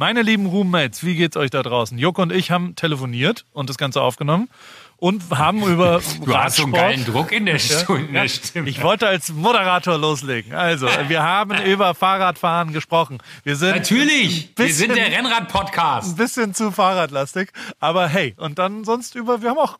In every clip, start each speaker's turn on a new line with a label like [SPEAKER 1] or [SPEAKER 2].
[SPEAKER 1] Meine lieben Roommates, wie geht's euch da draußen? Joko und ich haben telefoniert und das Ganze aufgenommen und haben über
[SPEAKER 2] Du hast so einen geilen Druck in der, in der Stimme.
[SPEAKER 1] Ich wollte als Moderator loslegen. Also, wir haben über Fahrradfahren gesprochen. Wir sind
[SPEAKER 2] Natürlich, wir
[SPEAKER 1] bisschen-
[SPEAKER 2] sind der
[SPEAKER 1] ein
[SPEAKER 2] Rennrad-Podcast.
[SPEAKER 1] bisschen zu fahrradlastig, aber hey, und dann sonst über, wir haben auch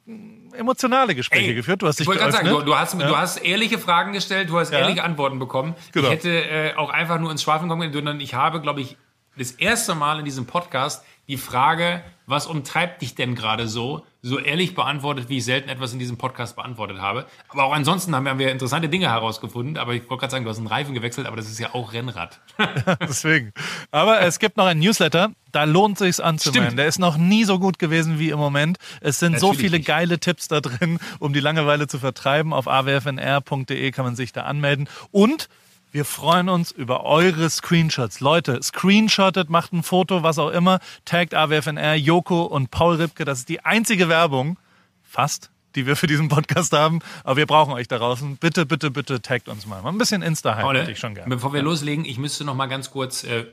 [SPEAKER 1] emotionale Gespräche
[SPEAKER 2] Ey,
[SPEAKER 1] geführt. Du hast dich
[SPEAKER 2] ich wollte gerade sagen, du, du, hast, du hast ehrliche Fragen gestellt, du hast
[SPEAKER 1] Ja.
[SPEAKER 2] ehrliche Antworten bekommen.
[SPEAKER 1] Genau.
[SPEAKER 2] Ich hätte äh, auch einfach nur ins Schwafeln kommen können, sondern ich habe, glaube ich, das erste Mal in diesem Podcast die Frage, was umtreibt dich denn gerade so, so ehrlich beantwortet, wie ich selten etwas in diesem Podcast beantwortet habe. Aber auch ansonsten haben wir- interessante Dinge herausgefunden. Aber ich wollte gerade sagen, du hast einen Reifen gewechselt, aber das ist ja auch Rennrad.
[SPEAKER 1] Deswegen. Aber es gibt noch einen Newsletter, da lohnt sich's anzumelden.
[SPEAKER 2] Stimmt.
[SPEAKER 1] Der ist noch nie so gut gewesen wie im Moment. Es sind so
[SPEAKER 2] Natürlich
[SPEAKER 1] viele
[SPEAKER 2] nicht.
[SPEAKER 1] geile Tipps da drin, um die Langeweile zu vertreiben. Auf awfnr.de kann man sich da anmelden. Und wir freuen uns über eure Screenshots. Leute, screenshottet, macht ein Foto, was auch immer, taggt AWFNR, Joko und Paul Ripke. Das ist die einzige Werbung, fast, die wir für diesen Podcast haben. Aber wir brauchen euch da draußen. Bitte, bitte, bitte taggt uns mal. Mal ein bisschen Insta-Hype
[SPEAKER 2] Paul,
[SPEAKER 1] hätte ich schon gerne.
[SPEAKER 2] Bevor wir loslegen, ich müsste noch mal ganz kurz äh,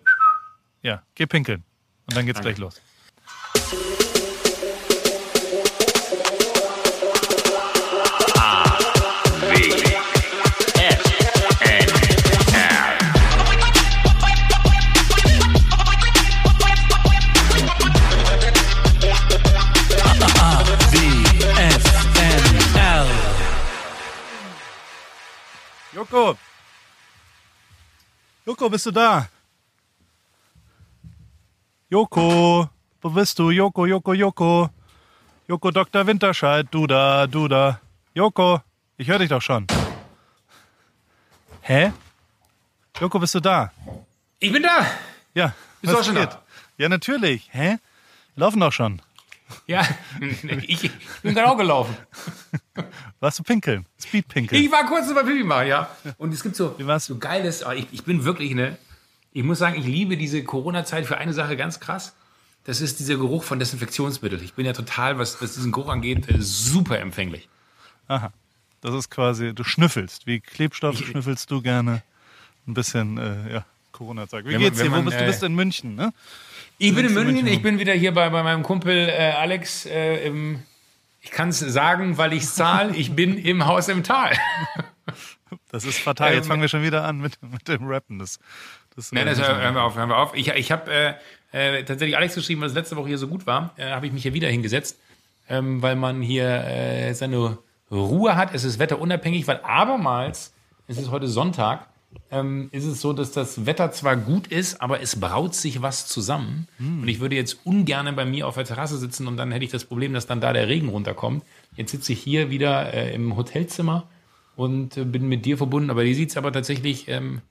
[SPEAKER 1] Ja, geh pinkeln. Und dann geht's gleich los. Joko. Joko, bist du da? Joko, wo bist du? Joko, Joko, Joko. Joko, Dr. Winterscheid, du da, du da. Joko, ich höre dich doch schon. Hä? Joko, bist du da?
[SPEAKER 2] Ich bin da!
[SPEAKER 1] Ja.
[SPEAKER 2] Bist du auch schon da?
[SPEAKER 1] Ja, natürlich. Hä? Laufen doch schon.
[SPEAKER 2] Ja, ich, ich bin gerade auch gelaufen.
[SPEAKER 1] Warst du pinkeln? Speedpinkeln.
[SPEAKER 2] Ich war kurz bei Pipi mal, ja. Und es gibt so, so geiles, aber ich, ich bin wirklich eine, ich muss sagen, ich liebe diese Corona-Zeit für eine Sache ganz krass. Das ist dieser Geruch von Desinfektionsmittel. Ich bin ja total, was, was diesen Geruch angeht, äh, super empfänglich.
[SPEAKER 1] Aha. Das ist quasi, du schnüffelst. Wie Klebstoff schnüffelst du gerne. Ein bisschen, äh, ja, Corona-Zeug. Wie
[SPEAKER 2] Wenn
[SPEAKER 1] geht's dir? Wo bist du?
[SPEAKER 2] äh,
[SPEAKER 1] bist in München, ne?
[SPEAKER 2] Ich bin in München, ich bin wieder hier bei, bei meinem Kumpel äh, Alex äh, im, ich kann es sagen, weil ich es zahle, ich bin im Haus im Tal.
[SPEAKER 1] Das ist fatal. Jetzt
[SPEAKER 2] Ähm,
[SPEAKER 1] fangen wir schon wieder an mit, mit dem Rappen. Das, das,
[SPEAKER 2] Nein,
[SPEAKER 1] äh,
[SPEAKER 2] das,
[SPEAKER 1] wir-
[SPEAKER 2] hören wir auf, hören wir auf. Ich, ich habe äh, äh, tatsächlich Alex geschrieben, weil es letzte Woche hier so gut war, äh, habe ich mich hier wieder hingesetzt, ähm, weil man hier äh, seine Ruhe hat. Es ist wetterunabhängig, weil abermals, es ist heute Sonntag, ähm, ist es so, dass das Wetter zwar gut ist, aber es braut sich was zusammen. Und ich würde jetzt ungern bei mir auf der Terrasse sitzen und dann hätte ich das Problem, dass dann da der Regen runterkommt. Jetzt sitze ich hier wieder äh, im Hotelzimmer und äh, bin mit dir verbunden, aber hier sieht es aber tatsächlich ähm,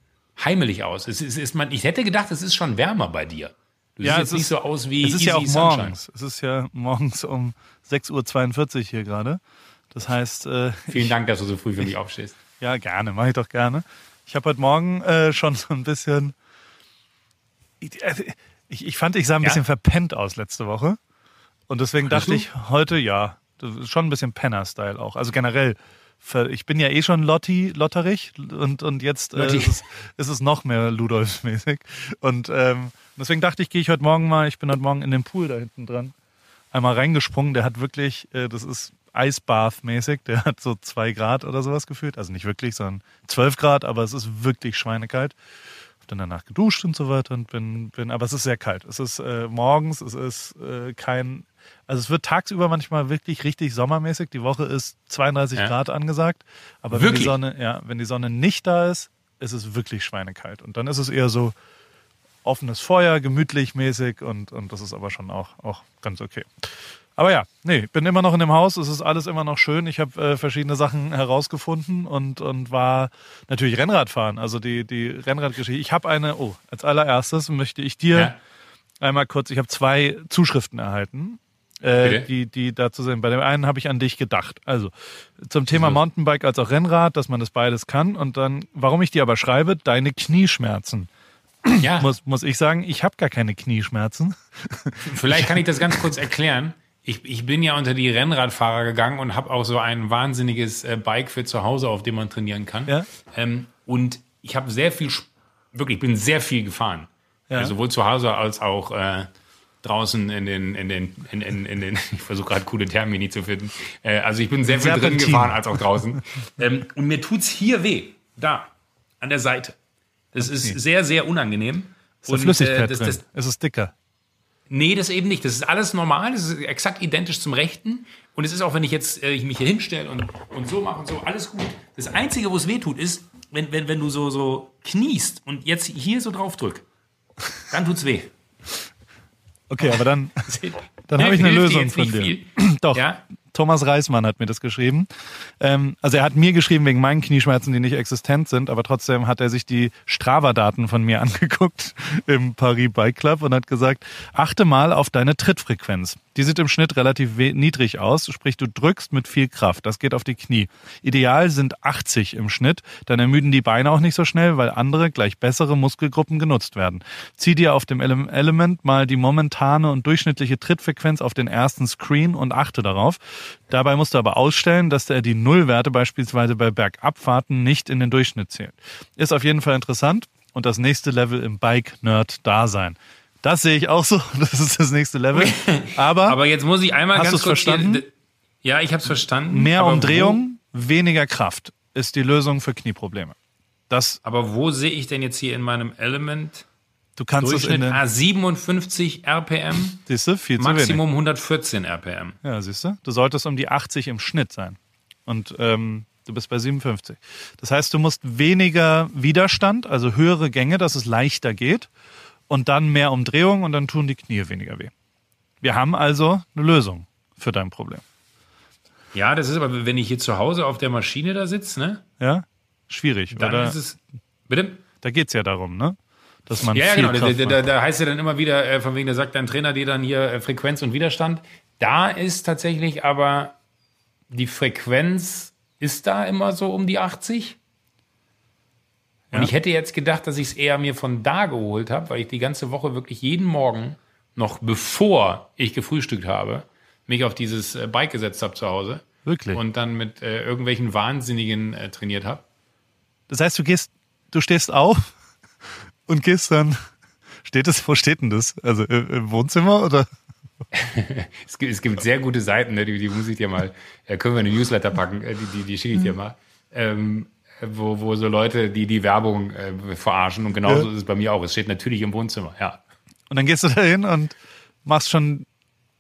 [SPEAKER 2] heimelig aus. Es ist, ist man, ich hätte gedacht, es ist schon wärmer bei dir. Du
[SPEAKER 1] Ja,
[SPEAKER 2] siehst
[SPEAKER 1] es
[SPEAKER 2] jetzt nicht
[SPEAKER 1] ist-
[SPEAKER 2] so aus wie
[SPEAKER 1] Es ist ja auch
[SPEAKER 2] Sunshine.
[SPEAKER 1] morgens. Es ist ja morgens um 6.42 Uhr hier gerade. Das heißt, äh,
[SPEAKER 2] Vielen Dank, dass du so früh für mich aufstehst.
[SPEAKER 1] ja, gerne, mache ich doch gerne. Ich habe heute Morgen äh, schon so ein bisschen. Ich, äh, ich, ich fand, ich sah ein
[SPEAKER 2] Ja?
[SPEAKER 1] bisschen verpennt aus letzte Woche. Und deswegen dachte ich heute, ja, schon ein bisschen Penner-Style auch. Also generell, ich bin ja eh schon Lotti, lotterig und, und jetzt äh, ist, es, ist es noch mehr Ludolf-mäßig. Und ähm, deswegen dachte ich, gehe ich heute Morgen mal, ich bin heute Morgen in den Pool da hinten dran, einmal reingesprungen. Der hat wirklich, äh, das ist Eisbath-mäßig, der hat so zwei Grad oder sowas gefühlt. Also nicht wirklich, sondern zwölf Grad, aber es ist wirklich schweinekalt. Hab dann danach geduscht und so weiter und bin, bin aber es ist sehr kalt. Es ist äh, morgens, es ist äh, kein, also es wird tagsüber manchmal wirklich richtig sommermäßig. Die Woche ist 32
[SPEAKER 2] Ja.
[SPEAKER 1] Grad angesagt, aber wenn die
[SPEAKER 2] Wirklich?
[SPEAKER 1] Sonne, ja, wenn die Sonne nicht da ist, ist es wirklich schweinekalt. Und dann ist es eher so offenes Feuer, gemütlich mäßig und, und das ist aber schon auch, auch ganz okay. Aber ja, nee, bin immer noch in dem Haus, es ist alles immer noch schön. Ich habe äh, verschiedene Sachen herausgefunden und, und war natürlich Rennradfahren, also die, die Rennradgeschichte. Ich habe eine, oh, als allererstes möchte ich dir
[SPEAKER 2] Ja.
[SPEAKER 1] einmal kurz, ich habe zwei Zuschriften erhalten. Äh, die, die dazu sind. Bei dem einen habe ich an dich gedacht. Also zum Thema Mountainbike als auch Rennrad, dass man das beides kann. Und dann, warum ich dir aber schreibe, deine Knieschmerzen.
[SPEAKER 2] Ja,
[SPEAKER 1] Muss, muss ich sagen, ich habe gar keine Knieschmerzen.
[SPEAKER 2] vielleicht kann ich das ganz kurz erklären. Ich, ich bin ja unter die Rennradfahrer gegangen und habe auch so ein wahnsinniges äh, Bike für zu Hause, auf dem man trainieren kann.
[SPEAKER 1] Ja.
[SPEAKER 2] Ähm, und ich habe sehr viel, wirklich, ich bin sehr viel gefahren. Ja. Also sowohl zu Hause als auch äh, draußen in den, in den, in, in, in den, ich versuche gerade coole Termini zu finden. Äh, also ich bin sehr viel drin gefahren als auch draußen. ähm, und mir tut's hier weh. Da. An der Seite. Das ist sehr, sehr unangenehm.
[SPEAKER 1] Ist und, Flüssigkeit äh, das, drin. Das, es ist dicker.
[SPEAKER 2] Nee, das eben nicht. Das ist alles normal. Das ist exakt identisch zum Rechten. Und es ist auch, wenn ich jetzt äh, ich mich hier hinstelle und, und so mache und so, alles gut. Das Einzige, wo es weh tut, ist, wenn, wenn, wenn du so, so kniest und jetzt hier so drauf drückst. Dann tut's weh.
[SPEAKER 1] Okay, aber dann, dann habe ich eine Lösung von dir. Doch. Ja? Thomas Reismann hat mir das geschrieben. Ähm, also er hat mir geschrieben wegen meinen Knieschmerzen, die nicht existent sind, aber trotzdem hat er sich die Strava-Daten von mir angeguckt im Paris Bike Club und hat gesagt, achte mal auf deine Trittfrequenz. Die sieht im Schnitt relativ niedrig aus, sprich du drückst mit viel Kraft. Das geht auf die Knie. Ideal sind 80 im Schnitt, dann ermüden die Beine auch nicht so schnell, weil andere, gleich bessere Muskelgruppen genutzt werden. Zieh dir auf dem Element mal die momentane und durchschnittliche Trittfrequenz auf den ersten Screen und achte darauf. Dabei musst du aber ausstellen, dass er die Nullwerte beispielsweise bei Bergabfahrten nicht in den Durchschnitt zählt. Ist auf jeden Fall interessant und das nächste Level im Bike-Nerd-Dasein. Das sehe ich auch so. Das ist das nächste Level. Aber,
[SPEAKER 2] aber jetzt muss ich einmal
[SPEAKER 1] hast
[SPEAKER 2] ganz
[SPEAKER 1] kurz verstanden?
[SPEAKER 2] Hier, ja, ich habe es verstanden.
[SPEAKER 1] Mehr Umdrehung, weniger Kraft ist die Lösung für Knieprobleme. Das
[SPEAKER 2] aber wo sehe ich denn jetzt hier in meinem Element?
[SPEAKER 1] Du kannst
[SPEAKER 2] es in den
[SPEAKER 1] A57
[SPEAKER 2] RPM.
[SPEAKER 1] Siehst du, viel
[SPEAKER 2] zu Maximum 114 RPM.
[SPEAKER 1] Ja, siehst du. Du solltest um die 80 im Schnitt sein. Und ähm, du bist bei 57. Das heißt, du musst weniger Widerstand, also höhere Gänge, dass es leichter geht. Und dann mehr Umdrehung und dann tun die Knie weniger weh. Wir haben also eine Lösung für dein Problem.
[SPEAKER 2] Ja, das ist aber, wenn ich hier zu Hause auf der Maschine da sitze, ne?
[SPEAKER 1] Ja, schwierig.
[SPEAKER 2] Dann
[SPEAKER 1] oder?
[SPEAKER 2] ist es. Bitte?
[SPEAKER 1] Da geht es ja darum, ne? dass man
[SPEAKER 2] ja,
[SPEAKER 1] viel
[SPEAKER 2] genau.
[SPEAKER 1] Kraft
[SPEAKER 2] Da, da, da heißt ja dann immer wieder, äh, von wegen, da sagt dein Trainer dir dann hier äh, Frequenz und Widerstand. Da ist tatsächlich aber die Frequenz ist da immer so um die 80. Und ja. ich hätte jetzt gedacht, dass ich es eher mir von da geholt habe, weil ich die ganze Woche wirklich jeden Morgen, noch bevor ich gefrühstückt habe, mich auf dieses äh, Bike gesetzt habe zu Hause.
[SPEAKER 1] Wirklich?
[SPEAKER 2] Und dann mit äh, irgendwelchen Wahnsinnigen äh, trainiert habe.
[SPEAKER 1] Das heißt, du gehst, du stehst auf, und gehst dann. Steht das, wo steht denn das? Also im Wohnzimmer oder?
[SPEAKER 2] es, gibt, es gibt sehr gute Seiten, ne, die, die muss ich dir mal, äh, können wir in den Newsletter packen, äh, die, die, die schicke ich dir mhm. mal. Ähm, wo, wo so Leute, die die Werbung äh, verarschen und genauso ja. ist es bei mir auch. Es steht natürlich im Wohnzimmer, ja.
[SPEAKER 1] Und dann gehst du da hin und machst schon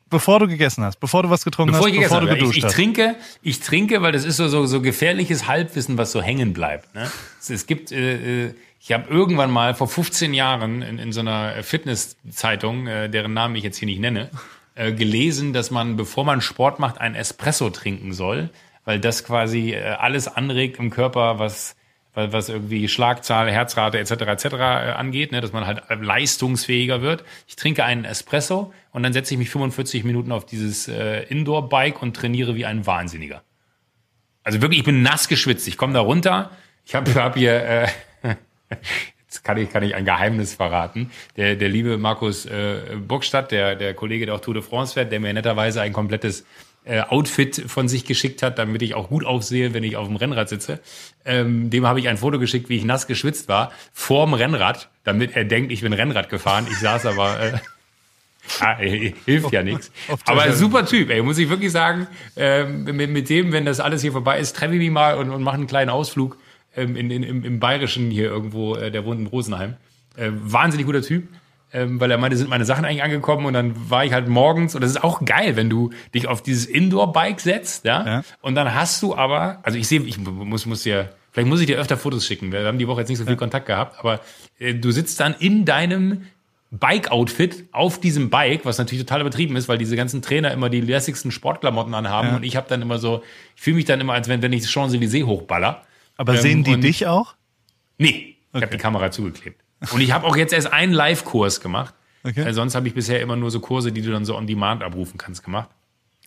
[SPEAKER 1] Bevor du gegessen hast, bevor du was getrunken
[SPEAKER 2] bevor
[SPEAKER 1] hast,
[SPEAKER 2] ich bevor
[SPEAKER 1] du
[SPEAKER 2] geduscht ich, ich hast. Trinke, ich trinke, weil das ist so, so, so gefährliches Halbwissen, was so hängen bleibt. Ne? Es, es gibt äh, ich habe irgendwann mal vor 15 Jahren in, in so einer Fitnesszeitung, äh, deren Namen ich jetzt hier nicht nenne, äh, gelesen, dass man, bevor man Sport macht, ein Espresso trinken soll, weil das quasi äh, alles anregt im Körper, was was irgendwie Schlagzahl, Herzrate etc. etc. Äh, angeht, ne, dass man halt leistungsfähiger wird. Ich trinke einen Espresso und dann setze ich mich 45 Minuten auf dieses äh, Indoor-Bike und trainiere wie ein Wahnsinniger. Also wirklich, ich bin nass geschwitzt. Ich komme da runter. Ich habe hab hier äh, Jetzt kann ich, kann ich ein Geheimnis verraten. Der, der liebe Markus äh, Burgstadt, der, der Kollege, der auch Tour de France fährt, der mir netterweise ein komplettes äh, Outfit von sich geschickt hat, damit ich auch gut aufsehe, wenn ich auf dem Rennrad sitze. Ähm, dem habe ich ein Foto geschickt, wie ich nass geschwitzt war, vorm Rennrad, damit er denkt, ich bin Rennrad gefahren. Ich saß aber... Äh, Ah, hilft ja nichts. Aber super Typ, ey, muss ich wirklich sagen. Ähm, mit, mit dem, wenn das alles hier vorbei ist, treffe ich mich mal und, und mache einen kleinen Ausflug ähm, in, in, im, im Bayerischen hier irgendwo, äh, der wohnt in Rosenheim. Äh, wahnsinnig guter Typ. Ähm, weil er meinte, sind meine Sachen eigentlich angekommen und dann war ich halt morgens und das ist auch geil, wenn du dich auf dieses Indoor-Bike setzt, ja? ja, und dann hast du aber, also ich sehe, ich muss, muss dir, vielleicht muss ich dir öfter Fotos schicken, wir haben die Woche jetzt nicht so viel ja. Kontakt gehabt, aber äh, du sitzt dann in deinem Bike-Outfit auf diesem Bike, was natürlich total übertrieben ist, weil diese ganzen Trainer immer die lässigsten Sportklamotten anhaben ja. und ich habe dann immer so, ich fühle mich dann immer, als wenn, wenn ich Champs-Élysées hochballer.
[SPEAKER 1] Aber ähm, sehen die dich auch?
[SPEAKER 2] Nee, ich okay. habe die Kamera zugeklebt. Und ich habe auch jetzt erst einen Live-Kurs gemacht. Okay. Äh, sonst habe ich bisher immer nur so Kurse, die du dann so on demand abrufen kannst, gemacht.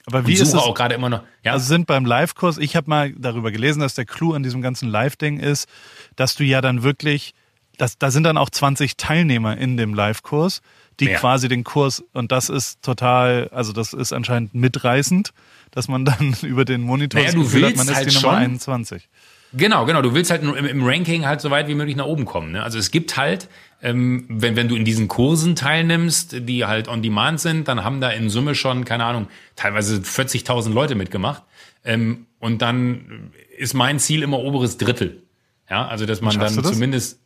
[SPEAKER 1] Aber wie ist es
[SPEAKER 2] auch gerade immer noch?
[SPEAKER 1] Ja. Also sind beim Live-Kurs, ich habe mal darüber gelesen, dass der Clou an diesem ganzen Live-Ding ist, dass du ja dann wirklich, dass, da sind dann auch 20 Teilnehmer in dem Live-Kurs, die ja. quasi den Kurs, und das ist total, also das ist anscheinend mitreißend, dass man dann über den Monitor
[SPEAKER 2] naja, du willst hat,
[SPEAKER 1] man ist
[SPEAKER 2] halt
[SPEAKER 1] die
[SPEAKER 2] Nummer
[SPEAKER 1] schon, 21.
[SPEAKER 2] Genau, genau. Du willst halt im, im Ranking halt so weit wie möglich nach oben kommen. Ne? Also es gibt halt ähm, wenn, wenn du in diesen Kursen teilnimmst, die halt on demand sind, dann haben da in Summe schon, keine Ahnung, teilweise 40.000 Leute mitgemacht. Ähm, und dann ist mein Ziel immer oberes Drittel. Ja, also dass man dann
[SPEAKER 1] das?
[SPEAKER 2] zumindest,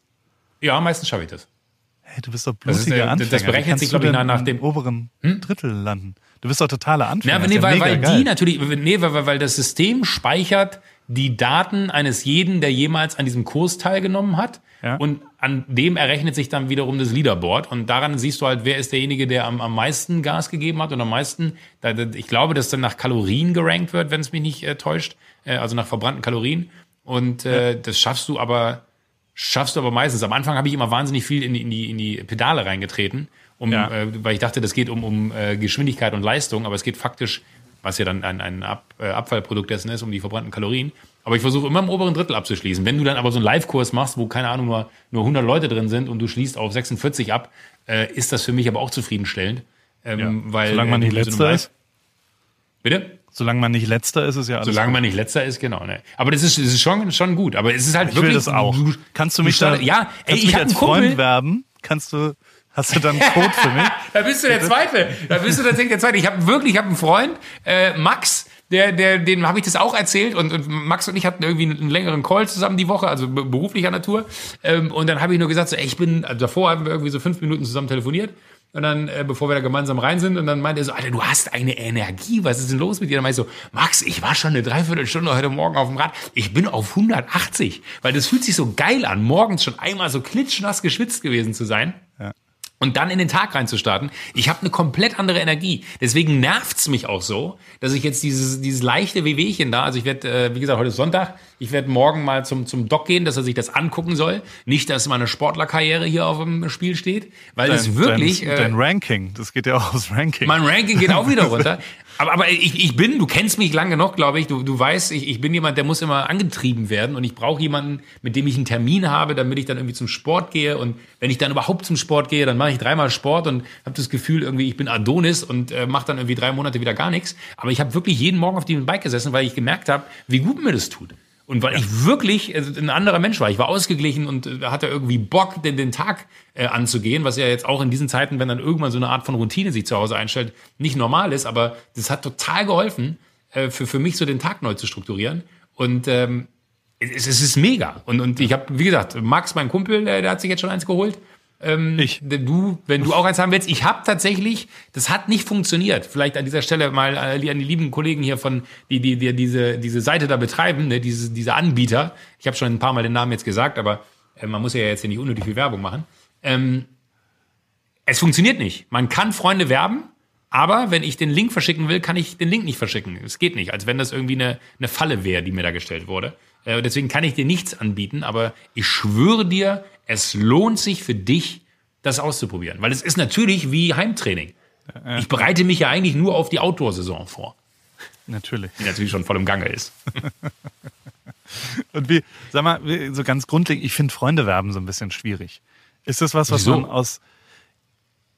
[SPEAKER 2] ja, meistens schaffe ich das.
[SPEAKER 1] Hey, du bist doch
[SPEAKER 2] Das
[SPEAKER 1] blutiger
[SPEAKER 2] äh, das
[SPEAKER 1] Anfänger. Wie
[SPEAKER 2] berechnet sich,
[SPEAKER 1] du
[SPEAKER 2] glaub ich, nach
[SPEAKER 1] im
[SPEAKER 2] dem-
[SPEAKER 1] oberen Drittel landen. Du bist doch totaler Anfänger.
[SPEAKER 2] Ja, nee, weil,
[SPEAKER 1] mega
[SPEAKER 2] weil
[SPEAKER 1] geil.
[SPEAKER 2] die natürlich, nee, weil, weil- weil das System speichert die Daten eines jeden, der jemals an diesem Kurs teilgenommen hat.
[SPEAKER 1] Ja.
[SPEAKER 2] Und an dem errechnet sich dann wiederum das Leaderboard. Und daran siehst du halt, wer ist derjenige, der am, am meisten Gas gegeben hat und am meisten, ich glaube, dass dann nach Kalorien gerankt wird, wenn es mich nicht äh, täuscht, äh, also nach verbrannten Kalorien. Und äh, das schaffst du aber, schaffst du aber meistens. Am Anfang habe ich immer wahnsinnig viel in die, in die, in die Pedale reingetreten, um,
[SPEAKER 1] Ja.
[SPEAKER 2] äh, weil ich dachte, das geht um, um äh, Geschwindigkeit und Leistung, aber es geht faktisch, was ja dann ein, ein Ab, äh, Abfallprodukt dessen ist, um die verbrannten Kalorien. Aber ich versuche immer im oberen Drittel abzuschließen. Wenn du dann aber so einen Live-Kurs machst, wo, keine Ahnung, nur, nur 100 Leute drin sind und du schließt auf 46 ab, äh, ist das für mich aber auch zufriedenstellend. Ähm,
[SPEAKER 1] Ja.
[SPEAKER 2] weil,
[SPEAKER 1] Solange man
[SPEAKER 2] äh,
[SPEAKER 1] nicht
[SPEAKER 2] so
[SPEAKER 1] letzter ist.
[SPEAKER 2] Bitte?
[SPEAKER 1] Solange man nicht letzter ist, ist ja alles
[SPEAKER 2] Solange
[SPEAKER 1] gut.
[SPEAKER 2] man nicht letzter ist, genau. Ne. Aber das ist, das ist schon, schon gut. Aber es ist halt
[SPEAKER 1] Ich
[SPEAKER 2] wirklich.
[SPEAKER 1] will das auch. Kannst du mich
[SPEAKER 2] du
[SPEAKER 1] da,
[SPEAKER 2] ja, ey, ich
[SPEAKER 1] mich als Freund werben? Kannst du, hast du dann einen Code für mich?
[SPEAKER 2] Da bist du der Zweite. Da bist du tatsächlich der Zweite. Ich habe wirklich, ich habe einen Freund, äh, Max, der, der, dem habe ich das auch erzählt und, und Max und ich hatten irgendwie einen längeren Call zusammen die Woche, also be- beruflicher Natur. Ähm, und dann habe ich nur gesagt, so, ey, ich bin, also davor haben wir irgendwie so fünf Minuten zusammen telefoniert. Und dann, äh, bevor wir da gemeinsam rein sind, und dann meinte er so, Alter, du hast eine Energie, was ist denn los mit dir? Dann meinte ich so, Max, ich war schon eine Dreiviertelstunde heute Morgen auf dem Rad, ich bin auf 180, weil das fühlt sich so geil an, morgens schon einmal so klitschnass geschwitzt gewesen zu sein und dann in den Tag reinzustarten. Ich habe eine komplett andere Energie. Deswegen nervt's mich auch so, dass ich jetzt dieses, dieses leichte Wehwehchen da, also ich werde, äh, wie gesagt, heute ist Sonntag, ich werde morgen mal zum, zum Doc gehen, dass er sich das angucken soll. Nicht, dass meine Sportlerkarriere hier auf dem Spiel steht, weil es wirklich...
[SPEAKER 1] Dein,
[SPEAKER 2] äh,
[SPEAKER 1] dein Ranking, das geht ja auch aufs Ranking.
[SPEAKER 2] mein Ranking geht auch wieder runter. Aber, aber ich, ich bin, du kennst mich lang genug, glaube ich. Du, du weißt, ich, ich bin jemand, der muss immer angetrieben werden und ich brauche jemanden, mit dem ich einen Termin habe, damit ich dann irgendwie zum Sport gehe. Und wenn ich dann überhaupt zum Sport gehe, dann mache ich dreimal Sport und habe das Gefühl, irgendwie, ich bin Adonis und äh, mache dann irgendwie drei Monate wieder gar nichts. Aber ich habe wirklich jeden Morgen auf dem Bike gesessen, weil ich gemerkt habe, wie gut mir das tut. Und weil ich wirklich also ein anderer Mensch war. Ich war ausgeglichen und äh, hatte irgendwie Bock, den, den Tag äh, anzugehen, was ja jetzt auch in diesen Zeiten, wenn dann irgendwann so eine Art von Routine sich zu Hause einstellt, nicht normal ist. Aber das hat total geholfen, äh, für, für mich so den Tag neu zu strukturieren. Und ähm, es, es ist mega. Und, und ich habe, wie gesagt, Max, mein Kumpel, der, der hat sich jetzt schon eins geholt. Ähm,
[SPEAKER 1] Ich.
[SPEAKER 2] Du, wenn du auch eins haben willst, ich habe tatsächlich, das hat nicht funktioniert. Vielleicht an dieser Stelle mal äh, an die lieben Kollegen hier von, die, die, die diese, diese Seite da betreiben, ne, diese, diese Anbieter. Ich habe schon ein paar Mal den Namen jetzt gesagt, aber äh, man muss ja jetzt hier nicht unnötig viel Werbung machen. Ähm, es funktioniert nicht. Man kann Freunde werben, aber wenn ich den Link verschicken will, kann ich den Link nicht verschicken. Es geht nicht, als wenn das irgendwie eine, eine Falle wäre, die mir da gestellt wurde. Äh, deswegen kann ich dir nichts anbieten, aber ich schwöre dir, es lohnt sich für dich, das auszuprobieren. Weil es ist natürlich wie Heimtraining. Ich bereite mich ja eigentlich nur auf die Outdoor-Saison vor,
[SPEAKER 1] Natürlich.
[SPEAKER 2] die natürlich schon voll im Gange ist.
[SPEAKER 1] Und wie, sag mal, so ganz grundlegend, ich finde Freunde werben so ein bisschen schwierig. Ist das was, was
[SPEAKER 2] Wieso?
[SPEAKER 1] man aus.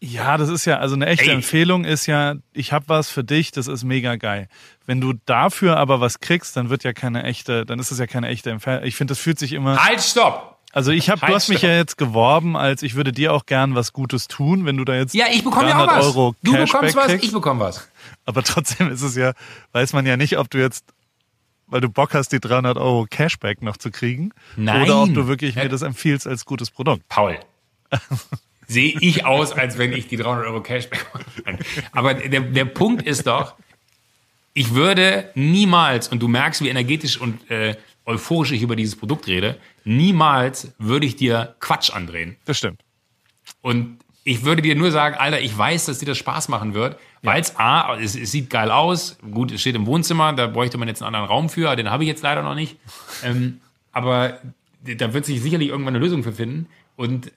[SPEAKER 1] Ja, das ist ja, also eine echte
[SPEAKER 2] Ey.
[SPEAKER 1] Empfehlung ist ja, ich habe was für dich, das ist mega geil. Wenn du dafür aber was kriegst, dann wird ja keine echte, dann ist es ja keine echte Empfehlung. Ich finde, das fühlt sich immer.
[SPEAKER 2] Halt, stopp!
[SPEAKER 1] Also ich habe, du
[SPEAKER 2] Halt,
[SPEAKER 1] hast mich
[SPEAKER 2] stopp.
[SPEAKER 1] ja jetzt geworben, als ich würde dir auch gern was Gutes tun, wenn du da jetzt
[SPEAKER 2] Ja, ich bekomme ja auch
[SPEAKER 1] 300
[SPEAKER 2] was.
[SPEAKER 1] Euro
[SPEAKER 2] du
[SPEAKER 1] Cashback
[SPEAKER 2] bekommst was,
[SPEAKER 1] kriegst.
[SPEAKER 2] ich bekomme was.
[SPEAKER 1] Aber trotzdem ist es ja, weiß man ja nicht, ob du jetzt, weil du Bock hast, die 300 Euro Cashback noch zu kriegen.
[SPEAKER 2] Nein.
[SPEAKER 1] Oder ob du wirklich mir das empfiehlst als gutes Produkt.
[SPEAKER 2] Paul. Sehe ich aus, als wenn ich die 300 Euro Cashback mache. Aber der, der Punkt ist doch, ich würde niemals, und du merkst, wie energetisch und äh, euphorisch ich über dieses Produkt rede, niemals würde ich dir Quatsch andrehen.
[SPEAKER 1] Das stimmt.
[SPEAKER 2] Und ich würde dir nur sagen, Alter, ich weiß, dass dir das Spaß machen wird, weil es A, es, es sieht geil aus, gut, es steht im Wohnzimmer, da bräuchte man jetzt einen anderen Raum für, den habe ich jetzt leider noch nicht. Ähm, aber da wird sich sicherlich irgendwann eine Lösung für finden. Und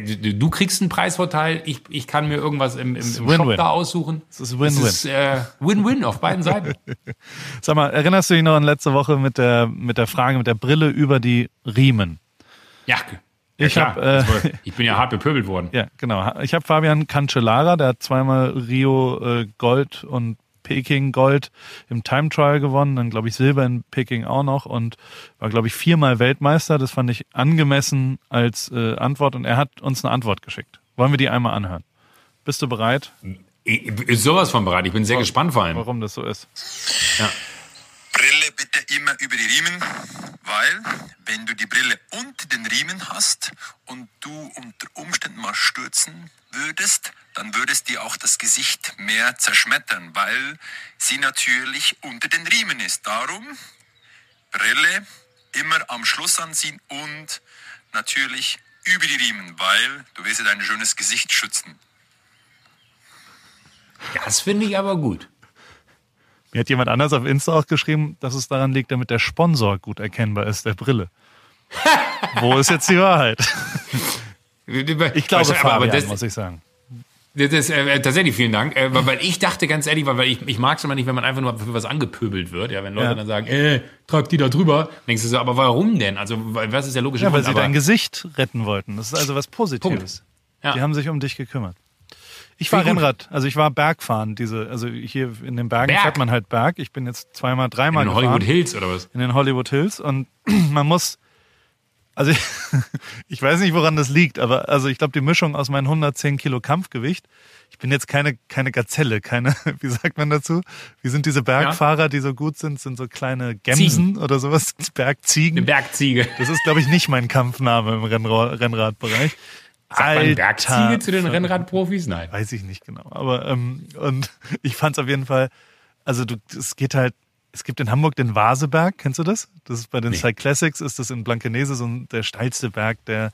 [SPEAKER 2] du, du kriegst einen Preisvorteil, ich, ich kann mir irgendwas im, im, im Shop
[SPEAKER 1] Win-win.
[SPEAKER 2] da aussuchen.
[SPEAKER 1] Es ist Win-win.
[SPEAKER 2] Äh, Win-Win auf beiden Seiten.
[SPEAKER 1] Sag mal, erinnerst du dich noch an letzte Woche mit der, mit der Frage mit der Brille über die Riemen?
[SPEAKER 2] Ja, ja
[SPEAKER 1] Ich hab, äh,
[SPEAKER 2] Das ich bin ja hart bepöbelt worden.
[SPEAKER 1] Ja, genau. Ich habe Fabian Cancellara, der hat zweimal Rio äh, Gold und Peking Gold im Time Trial gewonnen, dann glaube ich Silber in Peking auch noch und war glaube ich viermal Weltmeister. Das fand ich angemessen als äh, Antwort und er hat uns eine Antwort geschickt. Wollen wir die einmal anhören? Bist du bereit?
[SPEAKER 2] Ich, ich, sowas von bereit. Ich bin sehr gespannt vor allem.
[SPEAKER 1] Warum das so ist.
[SPEAKER 2] Ja.
[SPEAKER 3] Bitte immer über die Riemen, weil wenn du die Brille unter den Riemen hast und du unter Umständen mal stürzen würdest, dann würdest dir auch das Gesicht mehr zerschmettern, weil sie natürlich unter den Riemen ist. Darum Brille immer am Schluss anziehen und natürlich über die Riemen, weil du willst ja dein schönes Gesicht schützen.
[SPEAKER 2] Das finde ich aber gut.
[SPEAKER 1] Mir hat jemand anders auf Insta auch geschrieben, dass es daran liegt, damit der Sponsor gut erkennbar ist, der Brille. Wo ist jetzt die Wahrheit? Ich glaube,
[SPEAKER 2] du, aber-
[SPEAKER 1] Fabian,
[SPEAKER 2] das-
[SPEAKER 1] muss ich sagen.
[SPEAKER 2] Das ist, äh, tatsächlich vielen Dank, äh, weil, weil ich dachte ganz ehrlich, weil, weil ich, ich mag es immer nicht, wenn man einfach nur für was angepöbelt wird. Ja, wenn Leute
[SPEAKER 1] Ja.
[SPEAKER 2] dann sagen, äh, trag die da drüber, denkst du so, aber warum denn? Also, was ist der logische
[SPEAKER 1] Ja, weil
[SPEAKER 2] Grund?
[SPEAKER 1] sie dein Gesicht retten wollten. Das ist also was Positives.
[SPEAKER 2] Ja.
[SPEAKER 1] Die haben sich um dich gekümmert. Ich war. Rennrad, also ich war Bergfahren. Diese, also hier in den Bergen
[SPEAKER 2] Berg?
[SPEAKER 1] fährt man halt Berg. Ich bin jetzt zweimal, dreimal
[SPEAKER 2] in
[SPEAKER 1] gefahren.
[SPEAKER 2] Hollywood Hills oder was?
[SPEAKER 1] in den Hollywood Hills und man muss, also ich, ich weiß nicht, woran das liegt, aber also ich glaube, die Mischung aus meinen 110 Kilo Kampfgewicht, ich bin jetzt keine, keine Gazelle, keine, wie sagt man dazu? Wie sind diese Bergfahrer, die so gut sind, sind so kleine Gemsen oder sowas, Bergziegen.
[SPEAKER 2] Eine Bergziege.
[SPEAKER 1] Das ist, glaube ich, nicht mein Kampfname im Rennra Rennradbereich.
[SPEAKER 2] Sagt man Bergziege zu den Rennradprofis? Nein.
[SPEAKER 1] Weiß ich nicht genau. Aber ähm, und ich fand es auf jeden Fall, also du, es geht halt, es gibt in Hamburg den Vaseberg, kennst du das? Das ist bei den
[SPEAKER 2] Nee.
[SPEAKER 1] Cyclassics, ist das in Blankenese so ein, der steilste Berg der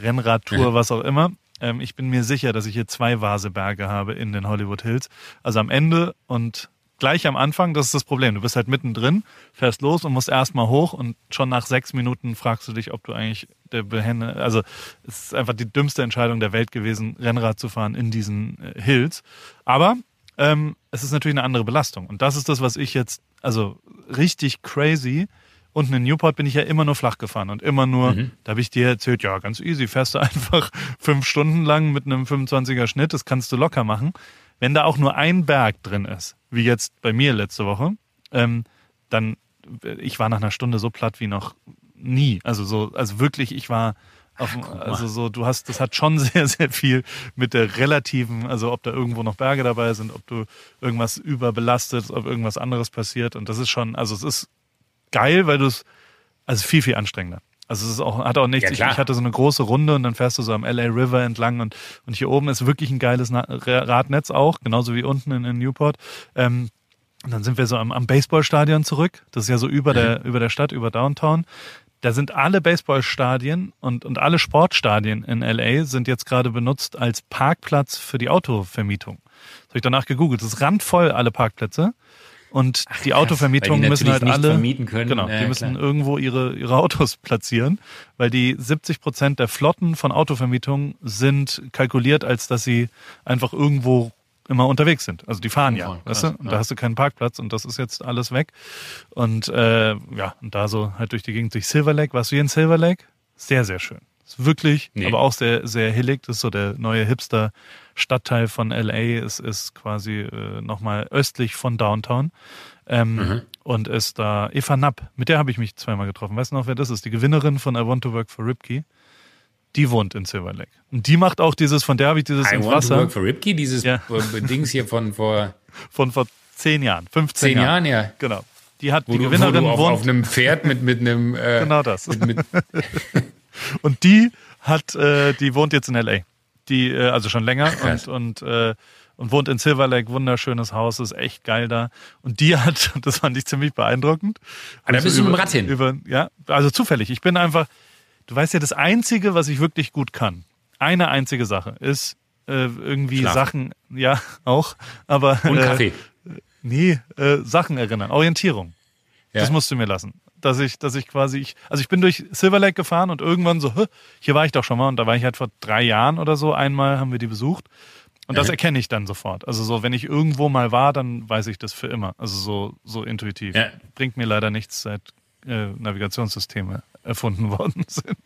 [SPEAKER 1] Rennradtour,
[SPEAKER 2] Mhm.
[SPEAKER 1] was auch immer. Ähm, ich bin mir sicher, dass ich hier zwei Vaseberge habe in den Hollywood Hills. Also am Ende und gleich am Anfang, das ist das Problem. Du bist halt mittendrin, fährst los und musst erstmal hoch und schon nach sechs Minuten fragst du dich, ob du eigentlich der Behände, also es ist einfach die dümmste Entscheidung der Welt gewesen, Rennrad zu fahren in diesen äh, Hills. Aber ähm, es ist natürlich eine andere Belastung. Und das ist das, was ich jetzt, also richtig crazy. Unten in Newport bin ich ja immer nur flach gefahren und immer nur, da habe ich dir erzählt, ja, ganz easy, fährst du einfach fünf Stunden lang mit einem 25er Schnitt, das kannst du locker machen. Wenn da auch nur ein Berg drin ist, wie jetzt bei mir letzte Woche, ähm, dann, ich war nach einer Stunde so platt wie noch nie. Also so, also wirklich, ich war auf, also so, du hast, das hat schon sehr, sehr viel mit der relativen, also ob da irgendwo noch Berge dabei sind, ob du irgendwas überbelastet, ob irgendwas anderes passiert. Und das ist schon, also es ist geil, weil du es, also viel, viel anstrengender. Also es ist auch, hat auch nichts.
[SPEAKER 2] Ja,
[SPEAKER 1] ich, ich hatte so eine große Runde und dann fährst du so am LA River entlang und, und hier oben ist wirklich ein geiles Radnetz auch, genauso wie unten in, in Newport. Ähm, und dann sind wir so am, am Baseballstadion zurück. Das ist ja so über der, über der Stadt, über Downtown. Da sind alle Baseballstadien und, und alle Sportstadien in LA sind jetzt gerade benutzt als Parkplatz für die Autovermietung. Das habe ich danach gegoogelt. Das ist randvoll, alle Parkplätze. Und die Autovermietungen
[SPEAKER 2] die
[SPEAKER 1] müssen halt alle.
[SPEAKER 2] vermieten können.
[SPEAKER 1] Genau,
[SPEAKER 2] Ja,
[SPEAKER 1] die müssen
[SPEAKER 2] klar.
[SPEAKER 1] irgendwo ihre, ihre Autos platzieren, weil die 70 Prozent der Flotten von Autovermietungen sind kalkuliert, als dass sie einfach irgendwo immer unterwegs sind. Also die fahren ja,
[SPEAKER 2] Fahren,
[SPEAKER 1] weißt du? Und
[SPEAKER 2] ja.
[SPEAKER 1] da hast du keinen Parkplatz und das ist jetzt alles weg. Und äh, ja, und da so halt durch die Gegend durch Silver Lake. Warst du hier in Silver Lake? Sehr, sehr schön. Ist wirklich,
[SPEAKER 2] Nee.
[SPEAKER 1] aber auch sehr, sehr hillig. Das ist so der neue Hipster-Stadtteil von LA. Es ist quasi äh, nochmal östlich von Downtown. Ähm,
[SPEAKER 2] Mhm.
[SPEAKER 1] Und ist da Eva Napp, mit der habe ich mich zweimal getroffen. Weißt du noch, wer das ist? Die Gewinnerin von I Want to Work for Ripkey. Die wohnt in Silver Lake. Und die macht auch dieses, von der habe ich dieses
[SPEAKER 2] I want to
[SPEAKER 1] Wasser
[SPEAKER 2] work for Ripkey, dieses
[SPEAKER 1] Ja.
[SPEAKER 2] äh, Dings hier von vor
[SPEAKER 1] von vor zehn Jahren, 15
[SPEAKER 2] zehn Jahren, ja.
[SPEAKER 1] Genau. Die hat
[SPEAKER 2] Wo
[SPEAKER 1] die
[SPEAKER 2] du, wo
[SPEAKER 1] Gewinnerin
[SPEAKER 2] du auf,
[SPEAKER 1] wohnt.
[SPEAKER 2] auf einem Pferd mit, mit einem. Äh,
[SPEAKER 1] Genau das.
[SPEAKER 2] Mit, mit,
[SPEAKER 1] Und die hat, äh, die wohnt jetzt in LA. Die, äh, also schon länger
[SPEAKER 2] Krass.
[SPEAKER 1] und, und, äh, und wohnt in Silver Lake, wunderschönes Haus, ist echt geil da. Und die hat, das fand ich ziemlich beeindruckend.
[SPEAKER 2] Ah, da bist du mit dem
[SPEAKER 1] über-
[SPEAKER 2] Rad hin?
[SPEAKER 1] Über, ja, also zufällig. Ich bin einfach, du weißt ja, das Einzige, was ich wirklich gut kann, eine einzige Sache, ist äh, irgendwie
[SPEAKER 2] Schlafen.
[SPEAKER 1] Sachen, ja, auch, aber.
[SPEAKER 2] und
[SPEAKER 1] äh,
[SPEAKER 2] Kaffee.
[SPEAKER 1] Nee, äh, Sachen erinnern, Orientierung.
[SPEAKER 2] Ja.
[SPEAKER 1] Das musst du mir lassen. Dass ich, dass ich quasi, ich, also ich bin durch Silver Lake gefahren und irgendwann so, "Hä, hier war ich doch schon mal und da war ich halt vor drei Jahren oder so, einmal haben wir die besucht. Und das
[SPEAKER 2] Mhm.
[SPEAKER 1] erkenne ich dann sofort. Also so, wenn ich irgendwo mal war, dann weiß ich das für immer. Also so, so intuitiv.
[SPEAKER 2] Ja.
[SPEAKER 1] Bringt mir leider nichts, seit äh, Navigationssysteme erfunden worden sind.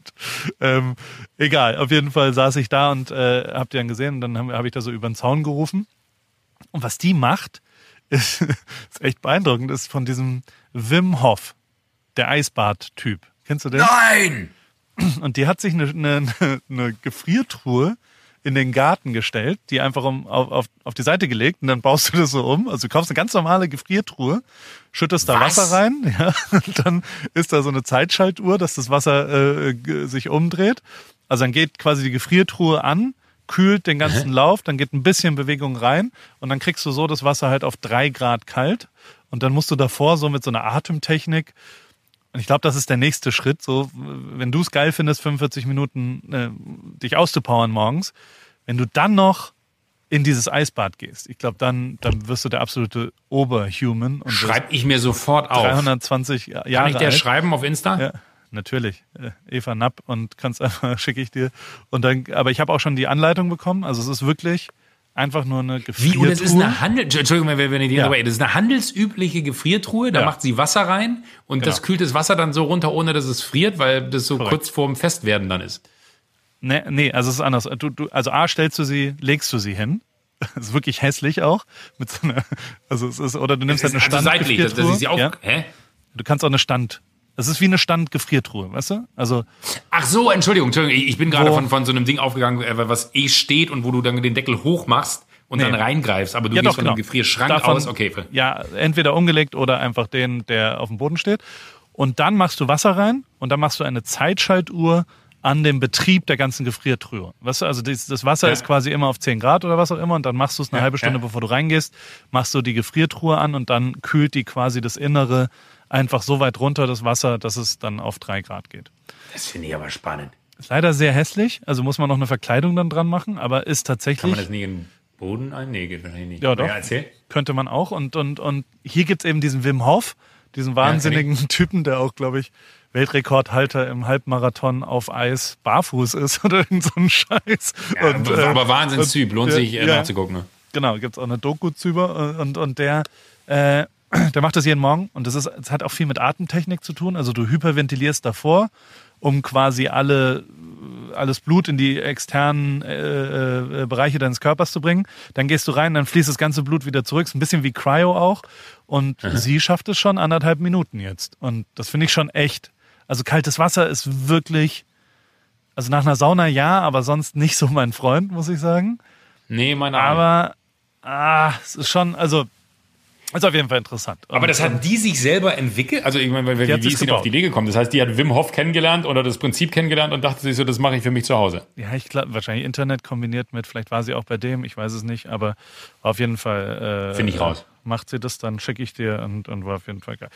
[SPEAKER 1] Ähm, egal, auf jeden Fall saß ich da und äh, habt ihr dann gesehen und dann habe hab ich da so über den Zaun gerufen. Und was die macht, ist, ist echt beeindruckend, ist von diesem Wim Hof, der Eisbad-Typ. Kennst du den?
[SPEAKER 2] Nein!
[SPEAKER 1] Und die hat sich eine, eine, eine Gefriertruhe in den Garten gestellt, die einfach um, auf, auf, auf die Seite gelegt und dann baust du das so um. Also du kaufst eine ganz normale Gefriertruhe, schüttest da
[SPEAKER 2] Was?
[SPEAKER 1] Wasser rein, ja, und dann ist da so eine Zeitschaltuhr, dass das Wasser äh, sich umdreht. Also dann geht quasi die Gefriertruhe an, kühlt den ganzen Lauf, dann geht ein bisschen Bewegung rein und dann kriegst du so das Wasser halt auf drei Grad kalt und dann musst du davor so mit so einer Atemtechnik und ich glaube, das ist der nächste Schritt. So, wenn du es geil findest, 45 Minuten äh, dich auszupowern morgens, wenn du dann noch in dieses Eisbad gehst, ich glaube, dann, dann wirst du der absolute Oberhuman
[SPEAKER 2] Schreib ich mir sofort auf.
[SPEAKER 1] 320 Jahre
[SPEAKER 2] Kann ich dir
[SPEAKER 1] alt.
[SPEAKER 2] schreiben auf Insta?
[SPEAKER 1] Ja, natürlich. Äh, Eva Napp und kannst einfach, schicke ich dir. Und dann, aber ich habe auch schon die Anleitung bekommen. Also es ist wirklich einfach nur eine
[SPEAKER 2] Wie?
[SPEAKER 1] Gefriertruhe.
[SPEAKER 2] Und das ist eine Handel Entschuldigung, wenn ich die
[SPEAKER 1] Ja.
[SPEAKER 2] dabei, das ist eine handelsübliche Gefriertruhe, da
[SPEAKER 1] Ja.
[SPEAKER 2] macht sie Wasser rein und das
[SPEAKER 1] Genau.
[SPEAKER 2] kühlt das Wasser dann so runter, ohne dass es friert, weil das so
[SPEAKER 1] Korrekt.
[SPEAKER 2] kurz vorm Festwerden dann ist.
[SPEAKER 1] Nee, nee, also es ist anders. Du, du, also A, stellst du sie, legst du sie hin. Das ist wirklich hässlich auch. Mit so einer, also es ist, oder du nimmst halt eine
[SPEAKER 2] also seitlich, dass, ich sie auch,
[SPEAKER 1] ja.
[SPEAKER 2] hä?
[SPEAKER 1] Du kannst auch eine Stand. Es ist wie eine Standgefriertruhe, weißt du? Also
[SPEAKER 2] Ach so, Entschuldigung, Entschuldigung, ich bin gerade von, von so einem Ding aufgegangen, äh, was eh steht und wo du dann den Deckel hoch machst und
[SPEAKER 1] Nee.
[SPEAKER 2] dann reingreifst, aber du
[SPEAKER 1] ja,
[SPEAKER 2] gehst
[SPEAKER 1] doch,
[SPEAKER 2] von
[SPEAKER 1] genau.
[SPEAKER 2] dem Gefrierschrank
[SPEAKER 1] Davon-
[SPEAKER 2] aus, okay.
[SPEAKER 1] Ja, entweder umgelegt oder einfach den, der auf dem Boden steht. Und dann machst du Wasser rein und dann machst du eine Zeitschaltuhr an dem Betrieb der ganzen Gefriertruhe. Weißt du, also das, das Wasser
[SPEAKER 2] Ja.
[SPEAKER 1] ist quasi immer auf 10 Grad oder was auch immer und dann machst du es eine
[SPEAKER 2] Ja,
[SPEAKER 1] halbe Stunde, bevor du reingehst, machst du die Gefriertruhe an und dann kühlt die quasi das Innere einfach so weit runter, das Wasser, dass es dann auf 3 Grad geht.
[SPEAKER 2] Das finde ich aber spannend.
[SPEAKER 1] Ist leider sehr hässlich, also muss man noch eine Verkleidung dann dran machen, aber ist
[SPEAKER 2] Kann
[SPEAKER 1] tatsächlich
[SPEAKER 2] man das nicht in den Boden ein? Nee, geht wahrscheinlich nicht.
[SPEAKER 1] Ja, doch.
[SPEAKER 2] Ja, erzähl.
[SPEAKER 1] könnte man auch. Und, und, und hier gibt's eben diesen Wim Hof, diesen wahnsinnigen Typen, der auch, glaube ich, Weltrekordhalter im Halbmarathon auf Eis barfuß ist oder irgend so ein Scheiß.
[SPEAKER 2] Ja,
[SPEAKER 1] und,
[SPEAKER 2] aber-
[SPEAKER 1] äh,
[SPEAKER 2] aber Wahnsinnstyp, lohnt
[SPEAKER 1] ja,
[SPEAKER 2] sich äh,
[SPEAKER 1] ja.
[SPEAKER 2] nachzugucken. Ne?
[SPEAKER 1] Genau, gibt's auch eine Doku drüber und, und der, äh, der macht das jeden Morgen und das ist, es hat auch viel mit Atemtechnik zu tun. Also du hyperventilierst davor, um quasi alle alles Blut in die externen äh, äh, Bereiche deines Körpers zu bringen. Dann gehst du rein, dann fließt das ganze Blut wieder zurück. Ist ein bisschen wie Cryo auch. Und sie schafft es schon anderthalb Minuten jetzt. Und das finde ich schon echt. Also kaltes Wasser ist wirklich, also nach einer Sauna ja, aber sonst nicht so mein Freund, muss ich sagen.
[SPEAKER 2] Nee, meine
[SPEAKER 1] Aber ah, es ist schon, also ist auf jeden Fall interessant.
[SPEAKER 2] Aber das hat die sich selber entwickelt? Also ich meine, wie, wie ist sie auf die Idee gekommen? Das heißt, die hat Wim Hof kennengelernt oder das Prinzip kennengelernt und dachte sich so, das mache ich für mich zu Hause.
[SPEAKER 1] Ja, ich glaube, wahrscheinlich Internet kombiniert mit, vielleicht war sie auch bei dem, ich weiß es nicht, aber auf jeden Fall. Äh,
[SPEAKER 2] Find ich raus.
[SPEAKER 1] Macht sie das, dann schicke ich dir und, und war auf jeden Fall geil.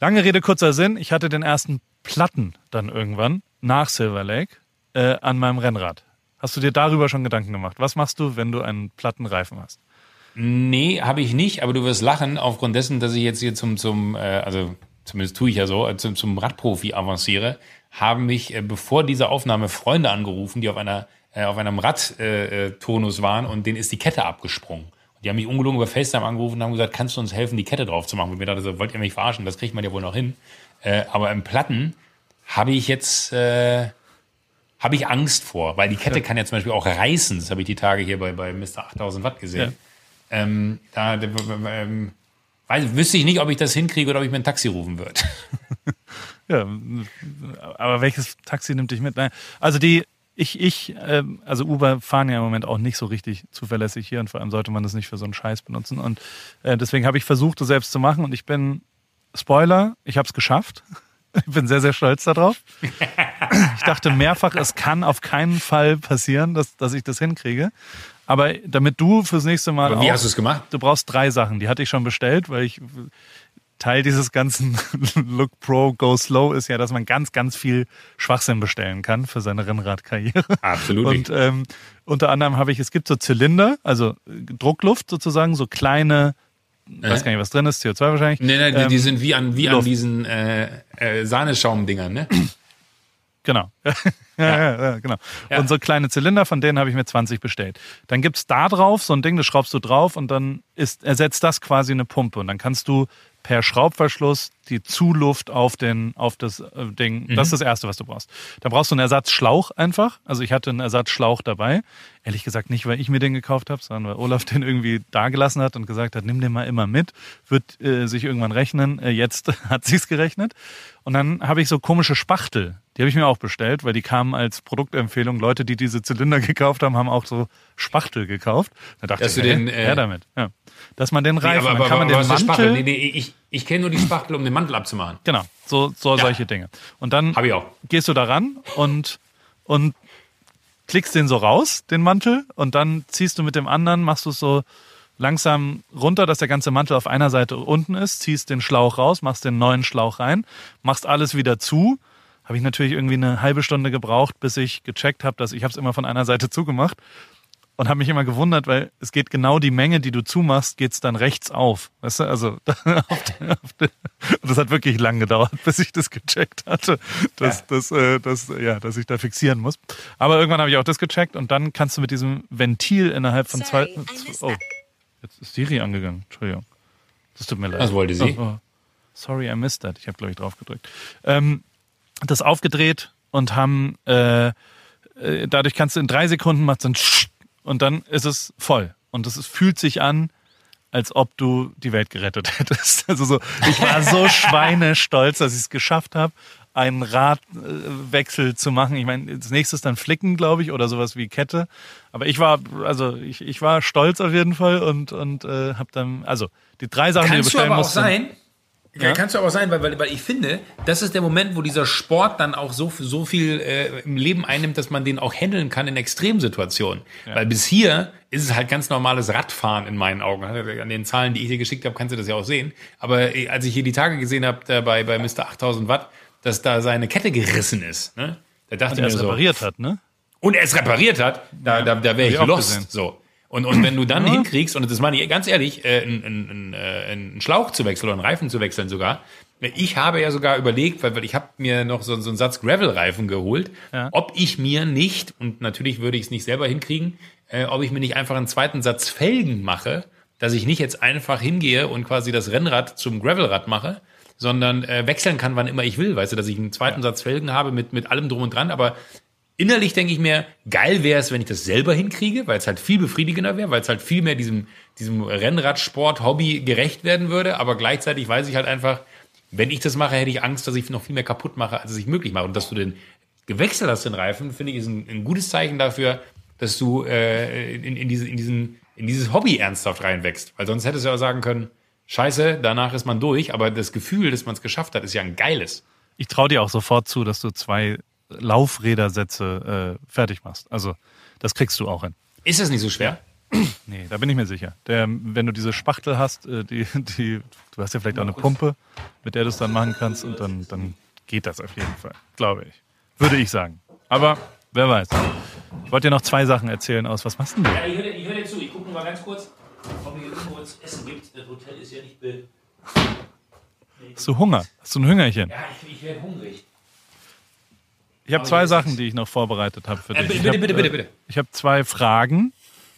[SPEAKER 1] Lange Rede, kurzer Sinn. Ich hatte den ersten Platten dann irgendwann nach Silver Lake äh, an meinem Rennrad. Hast du dir darüber schon Gedanken gemacht? Was machst du, wenn du einen Plattenreifen hast?
[SPEAKER 2] Nee, habe ich nicht, aber du wirst lachen aufgrund dessen, dass ich jetzt hier zum, zum äh, also zumindest tue ich ja so, äh, zum, zum Radprofi avanciere, haben mich, äh, bevor diese Aufnahme Freunde angerufen, die auf einer äh, auf einem Radtonus äh, äh, waren und denen ist die Kette abgesprungen. Und die haben mich ungelogen über FaceTime angerufen und haben gesagt, kannst du uns helfen, die Kette drauf zu machen? Und mir dachte so, wollt ihr mich verarschen? Das kriegt man ja wohl noch hin. Äh, aber im Platten habe ich jetzt äh, habe ich Angst vor, weil die Kette kann ja zum Beispiel auch reißen. Das habe ich die Tage hier bei, bei Mr. 8000 Watt gesehen. Ähm, da ähm, weiß, wüsste ich nicht, ob ich das hinkriege oder ob ich mir ein Taxi rufen würde.
[SPEAKER 1] Ja, aber welches Taxi nimmt dich mit? Nein. Also die, ich, ich, ähm, also Uber fahren ja im Moment auch nicht so richtig zuverlässig hier und vor allem sollte man das nicht für so einen Scheiß benutzen. Und äh, deswegen habe ich versucht, das selbst zu machen und ich bin, Spoiler, ich habe es geschafft. Ich bin sehr, sehr stolz darauf. Ich dachte mehrfach, es kann auf keinen Fall passieren, dass, dass ich das hinkriege. Aber damit du fürs nächste Mal
[SPEAKER 2] Aber wie
[SPEAKER 1] auch,
[SPEAKER 2] hast du es gemacht?
[SPEAKER 1] Du brauchst drei Sachen. Die hatte ich schon bestellt, weil ich Teil dieses ganzen Look Pro Go Slow ist ja, dass man ganz, ganz viel Schwachsinn bestellen kann für seine Rennradkarriere.
[SPEAKER 2] Absolut.
[SPEAKER 1] Und ähm, unter anderem habe ich, es gibt so Zylinder, also äh, Druckluft sozusagen, so kleine, weiß gar nicht, was drin ist, CO2 wahrscheinlich.
[SPEAKER 2] nee, nee, die, die
[SPEAKER 1] Ähm,
[SPEAKER 2] sind wie an, wie an diesen äh, äh, Sahneschaumdingern, ne?
[SPEAKER 1] Genau. ja, ja. Ja, genau.
[SPEAKER 2] Ja.
[SPEAKER 1] Und so kleine Zylinder, von denen habe ich mir 20 bestellt. Dann gibt's da drauf so ein Ding, das schraubst du drauf und dann ist, ersetzt das quasi eine Pumpe. Und dann kannst du per Schraubverschluss die Zuluft auf den auf das äh, Ding. Das ist das erste, was du brauchst. Dann brauchst du einen Ersatzschlauch einfach. Also ich hatte einen Ersatzschlauch dabei. Ehrlich gesagt nicht, weil ich mir den gekauft habe, sondern weil Olaf den irgendwie dagelassen hat und gesagt hat, nimm den mal immer mit, wird äh, sich irgendwann rechnen. Äh, jetzt hat sich's gerechnet. Und dann habe ich so komische Spachtel. Die habe ich mir auch bestellt, weil die kamen als Produktempfehlung. Leute, die diese Zylinder gekauft haben, haben auch so Spachtel gekauft. Da dachte
[SPEAKER 2] Dass
[SPEAKER 1] ich,
[SPEAKER 2] du den,
[SPEAKER 1] hey,
[SPEAKER 2] äh,
[SPEAKER 1] her damit. Ja. Dass man den Reifen,
[SPEAKER 2] aber,
[SPEAKER 1] dann kann man den
[SPEAKER 2] ist Spachtel?
[SPEAKER 1] Mantel,
[SPEAKER 2] Nee, nee, ich, ich kenne nur die Spachtel, um den Mantel abzumachen.
[SPEAKER 1] genau, so, so solche Dinge. Und dann gehst du da ran und, und klickst den so raus, den Mantel, und dann ziehst du mit dem anderen, machst du es so langsam runter, dass der ganze Mantel auf einer Seite unten ist, ziehst den Schlauch raus, machst den neuen Schlauch rein, machst alles wieder zu. Habe ich natürlich irgendwie eine halbe Stunde gebraucht, bis ich gecheckt habe, dass ich habe es immer von einer Seite zugemacht und habe mich immer gewundert, weil es geht genau die Menge, die du zumachst, geht's dann rechts auf. Weißt du, also auf der, auf der, und das hat wirklich lang gedauert, bis ich das gecheckt hatte, dass, dass, äh, dass, ja, dass ich da fixieren muss. Aber irgendwann habe ich auch das gecheckt und dann kannst du mit diesem Ventil innerhalb von zwei.
[SPEAKER 4] Sorry, I missed
[SPEAKER 1] Oh,
[SPEAKER 4] that.
[SPEAKER 1] jetzt ist Siri angegangen. Entschuldigung. Das tut mir leid.
[SPEAKER 2] Das wollte sie.
[SPEAKER 1] Oh, oh. Sorry, I missed that. Ich habe, glaube ich, drauf gedrückt. Ähm, das aufgedreht und haben äh, äh, dadurch kannst du in drei Sekunden macht dann und dann ist es voll. Und es fühlt sich an, als ob du die Welt gerettet hättest. Also so, ich war so schweinestolz, dass ich es geschafft habe, einen Radwechsel zu machen. Ich meine, das nächste ist dann Flicken, glaube ich, oder sowas wie Kette. Aber ich war, also ich, ich war stolz auf jeden Fall und und äh, habe dann, also die drei Sachen, die
[SPEAKER 2] Kannst
[SPEAKER 1] du
[SPEAKER 2] du
[SPEAKER 1] bestellen
[SPEAKER 2] aber auch
[SPEAKER 1] musst. sind-
[SPEAKER 2] sein. Ja. Kannst du aber auch sein, weil, weil, weil ich finde, das ist der Moment, wo dieser Sport dann auch so, so viel äh, im Leben einnimmt, dass man den auch handeln kann in Extremsituationen. Weil bis hier ist es halt ganz normales Radfahren in meinen Augen. An den Zahlen, die ich dir geschickt habe, kannst du das ja auch sehen. Aber äh, als ich hier die Tage gesehen habe, da bei, bei Mr. 8000 Watt, dass da seine Kette gerissen ist, ne? da dachte
[SPEAKER 1] und
[SPEAKER 2] ich
[SPEAKER 1] er
[SPEAKER 2] mir
[SPEAKER 1] es
[SPEAKER 2] so,
[SPEAKER 1] repariert hat, ne?
[SPEAKER 2] und er es repariert hat, da, da, da wäre
[SPEAKER 1] ich
[SPEAKER 2] lost.
[SPEAKER 1] gesehen.
[SPEAKER 2] So. Und, und wenn du dann hinkriegst, und das meine ich ganz ehrlich, äh, einen, einen, äh, Schlauch zu wechseln oder einen Reifen zu wechseln sogar. Ich habe ja sogar überlegt, weil, weil ich habe mir noch so, so einen Satz Gravel-Reifen geholt,
[SPEAKER 1] Ja.
[SPEAKER 2] ob ich mir nicht, und natürlich würde ich es nicht selber hinkriegen, äh, ob ich mir nicht einfach einen zweiten Satz Felgen mache, dass ich nicht jetzt einfach hingehe und quasi das Rennrad zum Gravelrad mache, sondern äh, wechseln kann, wann immer ich will. Weißt du, dass ich einen zweiten Satz Felgen habe mit, mit allem drum und dran, aber innerlich denke ich mir, geil wäre es, wenn ich das selber hinkriege, weil es halt viel befriedigender wäre, weil es halt viel mehr diesem, diesem Rennradsport-Hobby gerecht werden würde. Aber gleichzeitig weiß ich halt einfach, wenn ich das mache, hätte ich Angst, dass ich noch viel mehr kaputt mache, als ich möglich mache. Und dass du den gewechselt hast, den Reifen, finde ich, ist ein, ein gutes Zeichen dafür, dass du äh, in, in, diese, in, diesen, in dieses Hobby ernsthaft reinwächst. Weil sonst hättest du ja auch sagen können, scheiße, danach ist man durch. Aber das Gefühl, dass man es geschafft hat, ist ja ein geiles.
[SPEAKER 1] Ich traue dir auch sofort zu, dass du zwei Laufrädersätze äh, fertig machst. Also das kriegst du auch hin.
[SPEAKER 2] Ist das nicht so schwer?
[SPEAKER 1] Nee, da bin ich mir sicher. Der, wenn du diese Spachtel hast, äh, die, die, du hast ja vielleicht auch eine Pumpe, mit der du es dann machen kannst und dann, dann geht das auf jeden Fall, glaube ich. Würde ich sagen. Aber wer weiß. Ich wollte dir noch zwei Sachen erzählen aus. Was machst denn du?
[SPEAKER 2] Ja, ich höre dir, hör dir zu. Ich gucke nur mal ganz kurz, ob hier irgendwo was Essen gibt. Das Hotel ist ja nicht be...
[SPEAKER 1] Hast du Hunger? Hast du ein Hüngerchen?
[SPEAKER 2] Ja, ich, ich werde hungrig.
[SPEAKER 1] Ich habe
[SPEAKER 2] Aber
[SPEAKER 1] zwei Sachen, die ich noch vorbereitet habe für
[SPEAKER 2] Äh,
[SPEAKER 1] dich.
[SPEAKER 2] bitte,
[SPEAKER 1] Ich
[SPEAKER 2] bitte, bitte, bitte,
[SPEAKER 1] äh,
[SPEAKER 2] bitte.
[SPEAKER 1] Ich habe zwei Fragen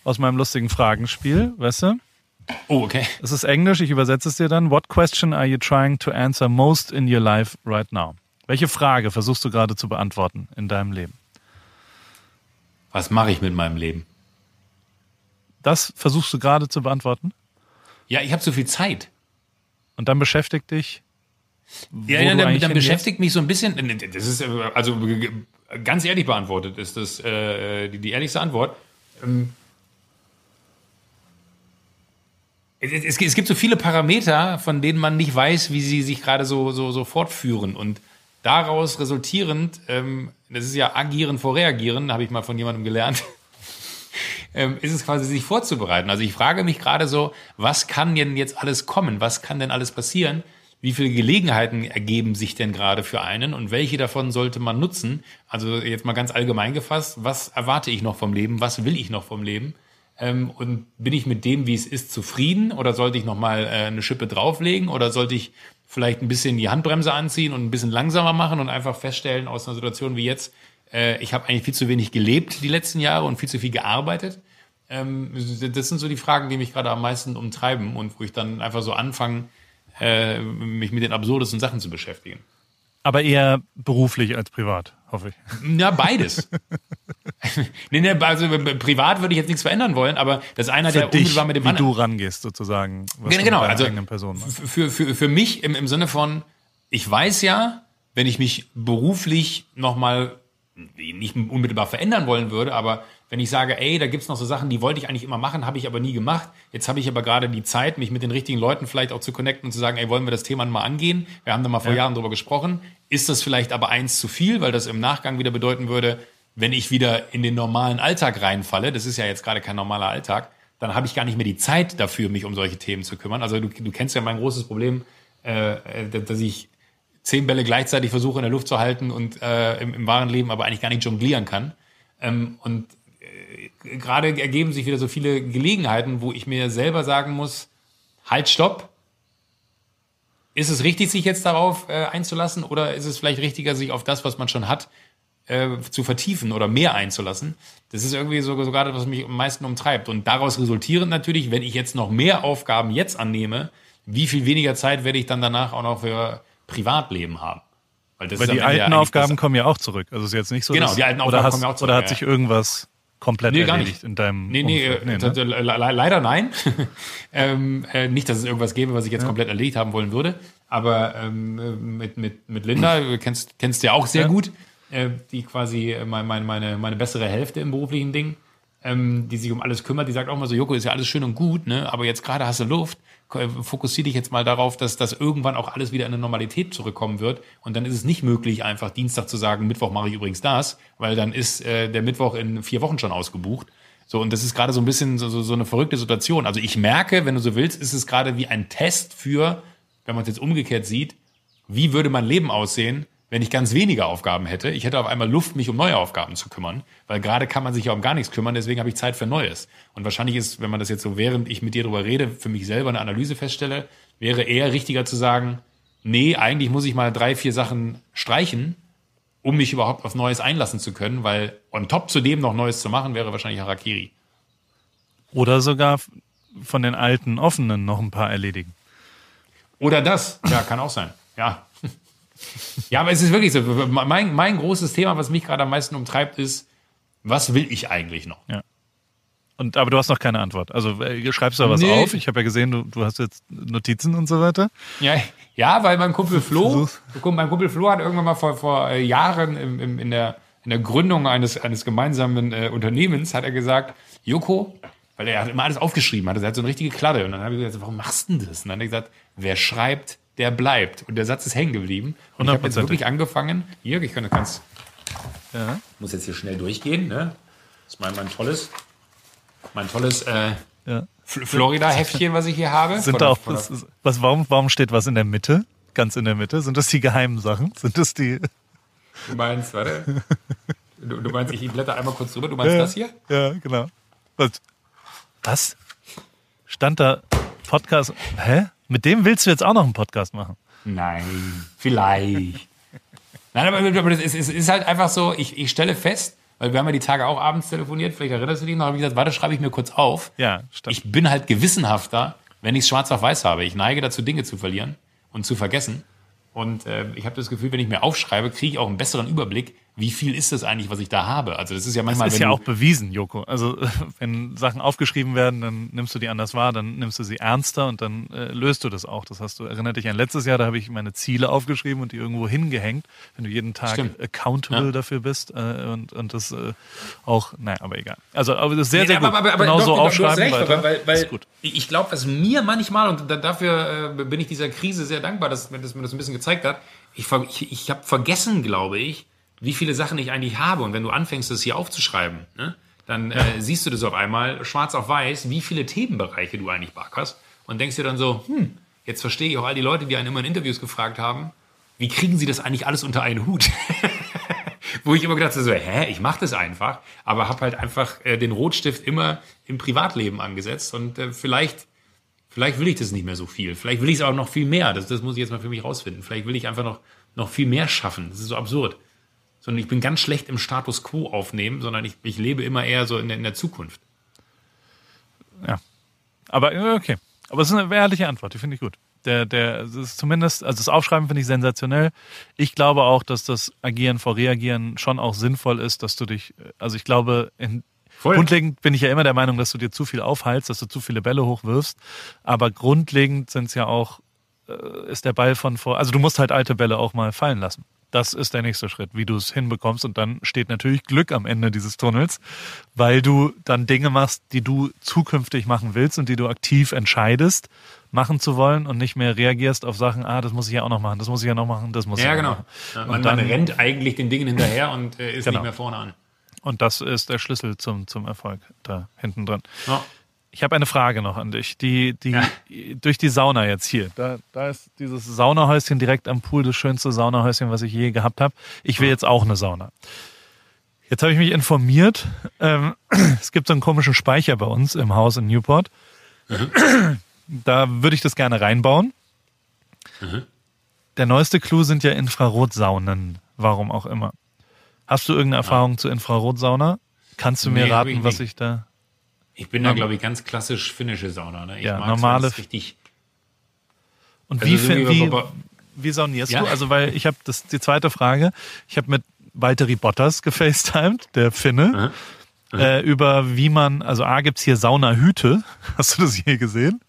[SPEAKER 1] aus meinem lustigen Fragenspiel, weißt du?
[SPEAKER 2] Oh, okay.
[SPEAKER 1] Es ist Englisch, ich übersetze es dir dann. What question are you trying to answer most in your life right now? Welche Frage versuchst du gerade zu beantworten in deinem Leben?
[SPEAKER 2] Was mache ich mit meinem Leben?
[SPEAKER 1] Das versuchst du gerade zu beantworten?
[SPEAKER 2] Ja, ich habe so viel Zeit.
[SPEAKER 1] Und dann beschäftigt dich.
[SPEAKER 2] Ja, ja dann, dann beschäftigt mich so ein bisschen, das ist äh, also ganz ehrlich beantwortet, ist das äh, die, die ehrlichste Antwort. Ähm, es, es, es gibt so viele Parameter, von denen man nicht weiß, wie sie sich gerade so, so, so fortführen. Und daraus resultierend, ähm, das ist ja agieren vor reagieren, habe ich mal von jemandem gelernt, ähm, ist es quasi sich vorzubereiten. Also ich frage mich gerade so, was kann denn jetzt alles kommen? Was kann denn alles passieren? Wie viele Gelegenheiten ergeben sich denn gerade für einen und welche davon sollte man nutzen? Also jetzt mal ganz allgemein gefasst, was erwarte ich noch vom Leben? Was will ich noch vom Leben? Ähm, und bin ich mit dem, wie es ist, zufrieden? Oder sollte ich nochmal äh, eine Schippe drauflegen? Oder sollte ich vielleicht ein bisschen die Handbremse anziehen und ein bisschen langsamer machen und einfach feststellen aus einer Situation wie jetzt, äh, ich habe eigentlich viel zu wenig gelebt die letzten Jahre und viel zu viel gearbeitet? Ähm, das sind so die Fragen, die mich gerade am meisten umtreiben und wo ich dann einfach so anfange, äh, mich mit den absurdesten Sachen zu beschäftigen.
[SPEAKER 1] Aber eher beruflich als privat, hoffe ich.
[SPEAKER 2] Ja, beides. nee, nee, also privat würde ich jetzt nichts verändern wollen, aber das
[SPEAKER 1] Für
[SPEAKER 2] der
[SPEAKER 1] dich,
[SPEAKER 2] unmittelbar mit dem
[SPEAKER 1] wie
[SPEAKER 2] anderen.
[SPEAKER 1] du rangehst sozusagen. Was
[SPEAKER 2] Genau, genau, also für, für, für mich im, im Sinne von, ich weiß ja, wenn ich mich beruflich nochmal nicht unmittelbar verändern wollen würde, aber wenn ich sage, ey, da gibt's noch so Sachen, die wollte ich eigentlich immer machen, habe ich aber nie gemacht. Jetzt habe ich aber gerade die Zeit, mich mit den richtigen Leuten vielleicht auch zu connecten und zu sagen, ey, wollen wir das Thema mal angehen? Wir haben da mal vor Jahren drüber gesprochen. Ist das vielleicht aber eins zu viel, weil das im Nachgang wieder bedeuten würde, wenn ich wieder in den normalen Alltag reinfalle, das ist ja jetzt gerade kein normaler Alltag, dann habe ich gar nicht mehr die Zeit dafür, mich um solche Themen zu kümmern. Also du, du kennst ja mein großes Problem, äh, äh, dass ich zehn Bälle gleichzeitig versuche in der Luft zu halten und äh, im, im wahren Leben aber eigentlich gar nicht jonglieren kann. Ähm, und äh, gerade ergeben sich wieder so viele Gelegenheiten, wo ich mir selber sagen muss, halt, stopp. Ist es richtig, sich jetzt darauf äh, einzulassen oder ist es vielleicht richtiger, sich auf das, was man schon hat, äh, zu vertiefen oder mehr einzulassen? Das ist irgendwie so, so gerade, was mich am meisten umtreibt. Und daraus resultierend natürlich, wenn ich jetzt noch mehr Aufgaben jetzt annehme, wie viel weniger Zeit werde ich dann danach auch noch für Privatleben haben? Weil, das
[SPEAKER 1] Weil die
[SPEAKER 2] ja
[SPEAKER 1] alten
[SPEAKER 2] eigentlich
[SPEAKER 1] Aufgaben kommen ja auch zurück. Also es ist jetzt nicht so,
[SPEAKER 2] Genau,
[SPEAKER 1] dass,
[SPEAKER 2] die alten
[SPEAKER 1] oder
[SPEAKER 2] Aufgaben
[SPEAKER 1] hast,
[SPEAKER 2] kommen ja auch zurück,
[SPEAKER 1] Oder hat
[SPEAKER 2] ja.
[SPEAKER 1] sich irgendwas komplett
[SPEAKER 2] Nee, gar
[SPEAKER 1] erledigt
[SPEAKER 2] nicht.
[SPEAKER 1] in deinem
[SPEAKER 2] Nee, nee, äh,
[SPEAKER 1] ne?
[SPEAKER 2] t- le- le- leider nein. ähm, äh, nicht, dass es irgendwas gäbe, was ich jetzt komplett erledigt haben wollen würde. Aber ähm, äh, mit, mit, mit Linda, du kennst, kennst du ja auch sehr
[SPEAKER 1] Ja.
[SPEAKER 2] gut, äh, die quasi äh, mein, mein, meine, meine bessere Hälfte im beruflichen Ding, ähm, die sich um alles kümmert, die sagt auch mal so, Joko, ist ja alles schön und gut, ne? aber jetzt gerade hast du Luft, Ko- fokussier dich jetzt mal darauf, dass das irgendwann auch alles wieder in eine Normalität zurückkommen wird. Und dann ist es nicht möglich, einfach Dienstag zu sagen, Mittwoch mache ich übrigens das, weil dann ist äh, der Mittwoch in vier Wochen schon ausgebucht. So, und das ist gerade so ein bisschen so, so eine verrückte Situation. Also ich merke, wenn du so willst, ist es gerade wie ein Test für, wenn man es jetzt umgekehrt sieht, wie würde mein Leben aussehen, wenn ich ganz wenige Aufgaben hätte. Ich hätte auf einmal Luft, mich um neue Aufgaben zu kümmern, weil gerade kann man sich ja um gar nichts kümmern, deswegen habe ich Zeit für Neues. Und wahrscheinlich ist, wenn man das jetzt so, während ich mit dir darüber rede, für mich selber eine Analyse feststelle, wäre eher richtiger zu sagen, nee, eigentlich muss ich mal drei, vier Sachen streichen, um mich überhaupt auf Neues einlassen zu können, weil on top zu dem noch Neues zu machen, wäre wahrscheinlich Harakiri.
[SPEAKER 1] Oder sogar von den alten offenen noch ein paar erledigen.
[SPEAKER 2] Oder das. Ja, kann auch sein. Ja. Ja, aber es ist wirklich so. Mein, mein großes Thema, was mich gerade am meisten umtreibt, ist, was will ich eigentlich noch?
[SPEAKER 1] Und, aber du hast noch keine Antwort. Also äh, schreibst du da was
[SPEAKER 2] Nee.
[SPEAKER 1] auf? Ich habe ja gesehen, du, du hast jetzt Notizen und so weiter.
[SPEAKER 2] Ja, ja weil mein Kumpel Flo, mein Kumpel Flo hat irgendwann mal vor, vor äh, Jahren im, im, in, der, in der Gründung eines, eines gemeinsamen äh, Unternehmens, hat er gesagt, Joko, weil er hat immer alles aufgeschrieben hat, er hat so eine richtige Kladde. Und dann habe ich gesagt, warum machst du denn das? Und dann hat er gesagt, wer schreibt, der bleibt. Und der Satz ist hängen geblieben. Und ich habe jetzt wirklich angefangen, hier, ich kann ganz,
[SPEAKER 1] Ja.
[SPEAKER 2] muss jetzt hier schnell durchgehen, ne? Das ist mein, mein tolles, mein tolles äh,
[SPEAKER 1] ja.
[SPEAKER 2] F- Florida-Heftchen, was ich hier habe.
[SPEAKER 1] Sind da auch,
[SPEAKER 2] der-
[SPEAKER 1] ist- was, warum, warum steht was in der Mitte? Ganz in der Mitte? Sind das die geheimen Sachen? Sind das die?
[SPEAKER 2] Du meinst, warte. Du, du meinst, ich blätter einmal kurz drüber. Du meinst
[SPEAKER 1] Ja,
[SPEAKER 2] das hier?
[SPEAKER 1] Ja, genau. Was? Was? Stand da Podcast? Hä? Mit dem willst du jetzt auch noch einen Podcast machen?
[SPEAKER 2] Nein, vielleicht. Nein, aber, aber es ist halt einfach so, ich, ich stelle fest, weil wir haben ja die Tage auch abends telefoniert, vielleicht erinnerst du dich noch, habe ich gesagt, warte, schreibe ich mir kurz auf.
[SPEAKER 1] Ja, stand.
[SPEAKER 2] Ich bin halt gewissenhafter, wenn ich es schwarz auf weiß habe. Ich neige dazu, Dinge zu verlieren und zu vergessen. Und äh, ich habe das Gefühl, wenn ich mir aufschreibe, kriege ich auch einen besseren Überblick, wie viel ist das eigentlich, was ich da habe. Also das ist ja manchmal,
[SPEAKER 1] ist
[SPEAKER 2] wenn
[SPEAKER 1] ja auch bewiesen, Joko. Also wenn Sachen aufgeschrieben werden, dann nimmst du die anders wahr, dann nimmst du sie ernster und dann äh, löst du das auch. Das hast du, erinnert dich an letztes Jahr, da habe ich meine Ziele aufgeschrieben und die irgendwo hingehängt, wenn du jeden Tag
[SPEAKER 2] Stimmt.
[SPEAKER 1] accountable
[SPEAKER 2] Ja.
[SPEAKER 1] dafür bist äh, und, und das äh, auch, naja, aber egal. Also aber das ist sehr,
[SPEAKER 2] Nee,
[SPEAKER 1] sehr gut.
[SPEAKER 2] aber, aber, aber
[SPEAKER 1] genau
[SPEAKER 2] doch,
[SPEAKER 1] so aufschreiben
[SPEAKER 2] recht,
[SPEAKER 1] weiter.
[SPEAKER 2] weil, weil
[SPEAKER 1] ist gut.
[SPEAKER 2] ich glaube, dass mir manchmal, und da, dafür äh, bin ich dieser Krise sehr dankbar, dass mir das, mir das ein bisschen gezeigt hat, ich, ich, ich habe vergessen, glaube ich, wie viele Sachen ich eigentlich habe. Und wenn du anfängst, das hier aufzuschreiben, ne, dann äh, siehst du das auf einmal schwarz auf weiß, wie viele Themenbereiche du eigentlich hast und denkst dir dann so, hm, jetzt verstehe ich auch all die Leute, die einen immer in Interviews gefragt haben, wie kriegen sie das eigentlich alles unter einen Hut? Wo ich immer gedacht habe, so, hä, ich mache das einfach, aber habe halt einfach äh, den Rotstift immer im Privatleben angesetzt und äh, vielleicht, vielleicht will ich das nicht mehr so viel. Vielleicht will ich es auch noch viel mehr. Das, das muss ich jetzt mal für mich rausfinden. Vielleicht will ich einfach noch, noch viel mehr schaffen. Das ist so absurd. Sondern ich bin ganz schlecht im Status quo aufnehmen, sondern ich, ich lebe immer eher so in der, in der Zukunft.
[SPEAKER 1] Ja. Aber äh, okay. Aber es ist eine ehrliche Antwort, die finde ich gut. Der, der, es ist zumindest, also das Aufschreiben finde ich sensationell. Ich glaube auch, dass das Agieren vor Reagieren schon auch sinnvoll ist, dass du dich, also ich glaube, in,
[SPEAKER 2] Voll.
[SPEAKER 1] grundlegend bin ich ja immer der Meinung, dass du dir zu viel aufhalst, dass du zu viele Bälle hochwirfst. Aber grundlegend sind es ja auch, äh, ist der Ball von vor, also du musst halt alte Bälle auch mal fallen lassen. Das ist der nächste Schritt, wie du es hinbekommst. Und dann steht natürlich Glück am Ende dieses Tunnels, weil du dann Dinge machst, die du zukünftig machen willst und die du aktiv entscheidest, machen zu wollen und nicht mehr reagierst auf Sachen, ah, das muss ich ja auch noch machen, das muss ich ja noch machen, das muss ich
[SPEAKER 2] Ja, genau.
[SPEAKER 1] noch machen.
[SPEAKER 2] Ja, man,
[SPEAKER 1] dann-
[SPEAKER 2] man rennt eigentlich den Dingen hinterher und äh, ist
[SPEAKER 1] Genau.
[SPEAKER 2] nicht mehr vorne an.
[SPEAKER 1] Und das ist der Schlüssel zum, zum Erfolg da hinten dran.
[SPEAKER 2] Ja.
[SPEAKER 1] Ich habe eine Frage noch an dich. Die, die,
[SPEAKER 2] Ja.
[SPEAKER 1] durch die Sauna jetzt hier. Da, da ist dieses Saunahäuschen direkt am Pool, das schönste Saunahäuschen, was ich je gehabt habe. Ich will jetzt auch eine Sauna. Jetzt habe ich mich informiert. Ähm, es gibt so einen komischen Speicher bei uns im Haus in Newport. Da würde ich das gerne reinbauen. Der neueste Clou sind ja Infrarotsaunen. Warum auch immer. Hast du irgendeine Erfahrung zu Infrarotsauna? Kannst du mir
[SPEAKER 2] Nee, ich
[SPEAKER 1] raten, was
[SPEAKER 2] nicht.
[SPEAKER 1] ich da.
[SPEAKER 2] Ich bin da, glaube ich, ganz klassisch finnische Sauna. Ne? Ich
[SPEAKER 1] Ja,
[SPEAKER 2] mag's,
[SPEAKER 1] normale-
[SPEAKER 2] es richtig.
[SPEAKER 1] Und
[SPEAKER 2] Also
[SPEAKER 1] wie,
[SPEAKER 2] so wie-
[SPEAKER 1] wie, wie saunierst
[SPEAKER 2] Ja.
[SPEAKER 1] du? Also, weil ich habe das die zweite Frage. Ich habe mit Valtteri Bottas gefacetimed, der Finne, Äh, über wie man, also A gibt's hier Saunahüte. Hast du das je gesehen?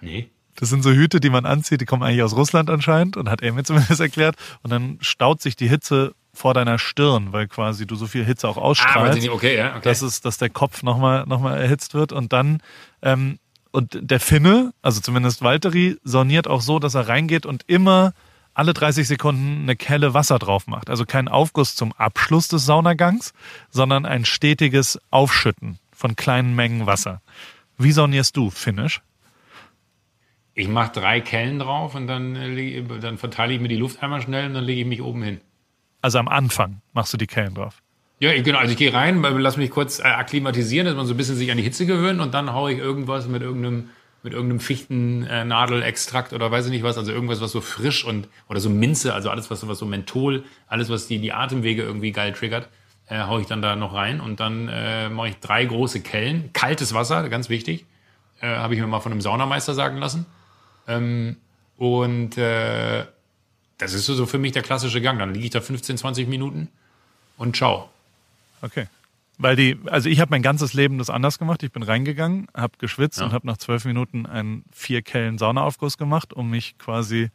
[SPEAKER 2] Nee.
[SPEAKER 1] Das sind so Hüte, die man anzieht, die kommen eigentlich aus Russland anscheinend und hat er mir zumindest erklärt. Und dann staut sich die Hitze vor deiner Stirn, weil quasi du so viel Hitze auch
[SPEAKER 2] Ah,
[SPEAKER 1] ausstrahlst.
[SPEAKER 2] nicht, okay, ja, okay.
[SPEAKER 1] dass es, dass der Kopf nochmal noch mal erhitzt wird und dann ähm, und der Finne, also zumindest Valtteri, sauniert auch so, dass er reingeht und immer alle 30 Sekunden eine Kelle Wasser drauf macht. Also kein Aufguss zum Abschluss des Saunagangs, sondern ein stetiges Aufschütten von kleinen Mengen Wasser. Wie saunierst du, Finnisch?
[SPEAKER 2] ich mache drei Kellen drauf und dann, äh, dann verteile ich mir die Luft einmal schnell und dann lege ich mich oben hin.
[SPEAKER 1] Also am Anfang machst du die Kellen drauf.
[SPEAKER 2] Ja, genau. Also ich gehe rein, lass mich kurz äh, akklimatisieren, dass man so ein bisschen sich an die Hitze gewöhnt und dann haue ich irgendwas mit irgendeinem mit irgendeinem Fichtennadelextrakt oder weiß ich nicht was, also irgendwas, was so frisch und oder so Minze, also alles, was, so- was so Menthol, alles, was die, die Atemwege irgendwie geil triggert, äh, haue ich dann da noch rein und dann äh, mache ich drei große Kellen, kaltes Wasser, ganz wichtig, äh, habe ich mir mal von einem Saunameister sagen lassen. Ähm, und äh, das ist so, für mich der klassische Gang. Dann liege ich da 15, 20 Minuten und ciao.
[SPEAKER 1] Okay. Weil die, also ich habe mein ganzes Leben das anders gemacht. Ich bin reingegangen, habe geschwitzt
[SPEAKER 2] Ja.
[SPEAKER 1] und habe nach zwölf Minuten einen vier Kellen Saunaaufguss gemacht, um mich quasi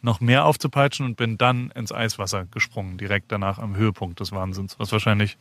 [SPEAKER 1] noch mehr aufzupeitschen und bin dann ins Eiswasser gesprungen, direkt danach am Höhepunkt des Wahnsinns, was wahrscheinlich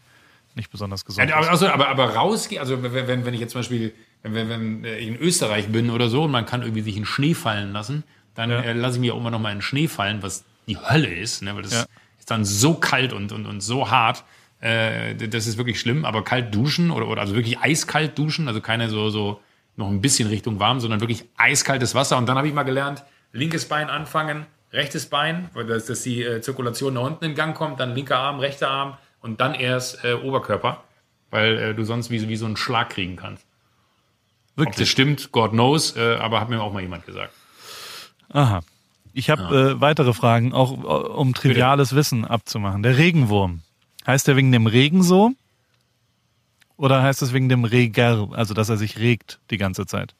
[SPEAKER 1] nicht besonders gesund
[SPEAKER 2] Ja, aber,
[SPEAKER 1] ist.
[SPEAKER 2] also, aber, aber rausgehen, also wenn, wenn, wenn ich jetzt zum Beispiel, wenn, wenn, wenn ich in Österreich bin oder so und man kann irgendwie sich in Schnee fallen lassen, dann
[SPEAKER 1] Ja.
[SPEAKER 2] äh, lasse ich mir auch immer noch mal in Schnee fallen, was die Hölle ist, ne? weil das
[SPEAKER 1] Ja.
[SPEAKER 2] ist dann so kalt und, und, und so hart, äh, das ist wirklich schlimm, aber kalt duschen oder, oder also wirklich eiskalt duschen, also keine so, so noch ein bisschen Richtung warm, sondern wirklich eiskaltes Wasser und dann habe ich mal gelernt, linkes Bein anfangen, rechtes Bein, weil das, dass die äh, Zirkulation nach unten in Gang kommt, dann linker Arm, rechter Arm und dann erst äh, Oberkörper, weil äh, du sonst wie, wie so einen Schlag kriegen kannst. Ob das
[SPEAKER 1] Wirklich.
[SPEAKER 2] stimmt, God knows, äh, aber hat mir auch mal jemand gesagt.
[SPEAKER 1] Aha. Ich habe äh, weitere Fragen, auch äh, um triviales Wissen abzumachen. Der Regenwurm. Heißt der wegen dem Regen so? Oder heißt es wegen dem Reger, also dass er sich regt die ganze Zeit?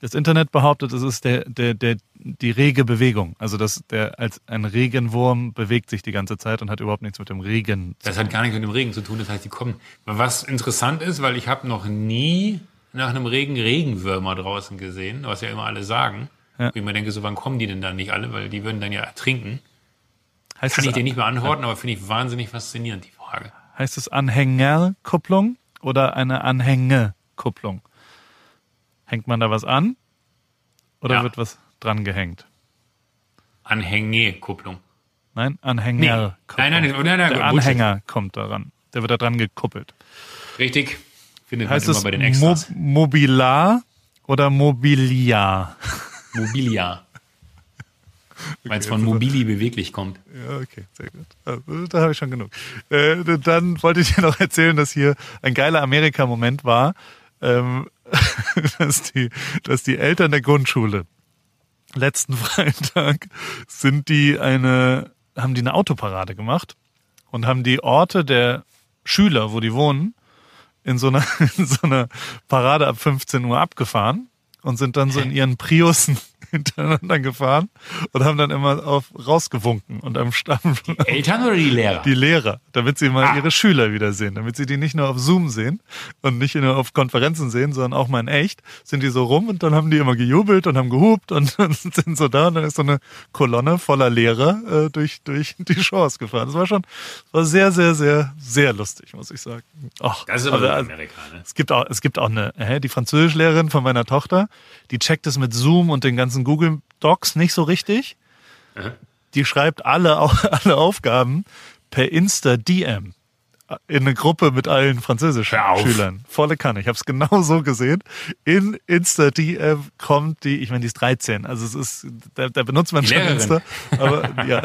[SPEAKER 1] Das Internet behauptet, es ist der, der, der, die rege Bewegung. Also dass der als ein Regenwurm bewegt sich die ganze Zeit und hat überhaupt nichts mit dem Regen. zu
[SPEAKER 2] Das hat gar nichts mit dem Regen zu tun, das heißt, die kommen. Was interessant ist, weil ich habe noch nie nach einem Regen Regenwürmer draußen gesehen, was ja immer alle sagen.
[SPEAKER 1] Ja.
[SPEAKER 2] Ich mir denke, so wann kommen die denn dann nicht alle, weil die würden dann ja ertrinken.
[SPEAKER 1] Heißt
[SPEAKER 2] Kann ich dir nicht beantworten, aber finde ich wahnsinnig faszinierend, die Frage.
[SPEAKER 1] heißt es Anhängerkupplung oder eine Anhängekupplung? Hängt man da was an oder
[SPEAKER 2] Ja.
[SPEAKER 1] wird was dran gehängt?
[SPEAKER 2] Anhängekupplung.
[SPEAKER 1] Nein, Anhängerkupplung.
[SPEAKER 2] Nein, nein, nein, nein, nein,
[SPEAKER 1] Der. Anhänger kommt daran. Der wird da dran gekuppelt.
[SPEAKER 2] Richtig. Findet
[SPEAKER 1] Heißt
[SPEAKER 2] man immer bei den
[SPEAKER 1] Mo
[SPEAKER 2] Extras.
[SPEAKER 1] Mobilar oder Mobiliar?
[SPEAKER 2] Mobilia. Weil es von Mobili beweglich kommt.
[SPEAKER 1] Ja, okay, sehr gut. Also, Da habe ich schon genug. Äh, dann wollte ich dir noch erzählen, dass hier ein geiler Amerika-Moment war, ähm, dass, die, dass die Eltern der Grundschule letzten Freitag sind die eine, haben die eine Autoparade gemacht und haben die Orte der Schüler, wo die wohnen, in so einer, in so einer Parade ab 15 Uhr abgefahren und sind dann so in ihren Priussen hintereinander gefahren und haben dann immer auf rausgewunken und am Stamm
[SPEAKER 2] Eltern oder die Lehrer?
[SPEAKER 1] die Lehrer, damit sie mal
[SPEAKER 2] Ah.
[SPEAKER 1] ihre Schüler wiedersehen, damit sie die nicht nur auf Zoom sehen und nicht nur auf Konferenzen sehen, sondern auch mal in echt, sind die so rum und dann haben die immer gejubelt und haben gehupt und, sind so da und dann ist so eine Kolonne voller Lehrer äh, durch, durch die Shows gefahren. Das war schon, war sehr, sehr, sehr, sehr lustig, muss ich sagen. Ach,
[SPEAKER 2] das ist aber
[SPEAKER 1] also, also,
[SPEAKER 2] Amerika, ne?
[SPEAKER 1] es gibt auch, es gibt auch eine, hä, die Französischlehrerin von meiner Tochter, die checkt es mit Zoom und den ganzen Google Docs nicht so richtig.
[SPEAKER 2] Aha.
[SPEAKER 1] Die schreibt alle, alle Aufgaben per Insta-DM in eine Gruppe mit allen französischen. Schülern. Volle Kanne. Ich habe es genau so gesehen. In Insta-DM kommt die, ich meine, die ist 13. Also es ist, da, da benutzt man
[SPEAKER 2] Die
[SPEAKER 1] schon
[SPEAKER 2] Lehrerin.
[SPEAKER 1] Insta. Aber ja.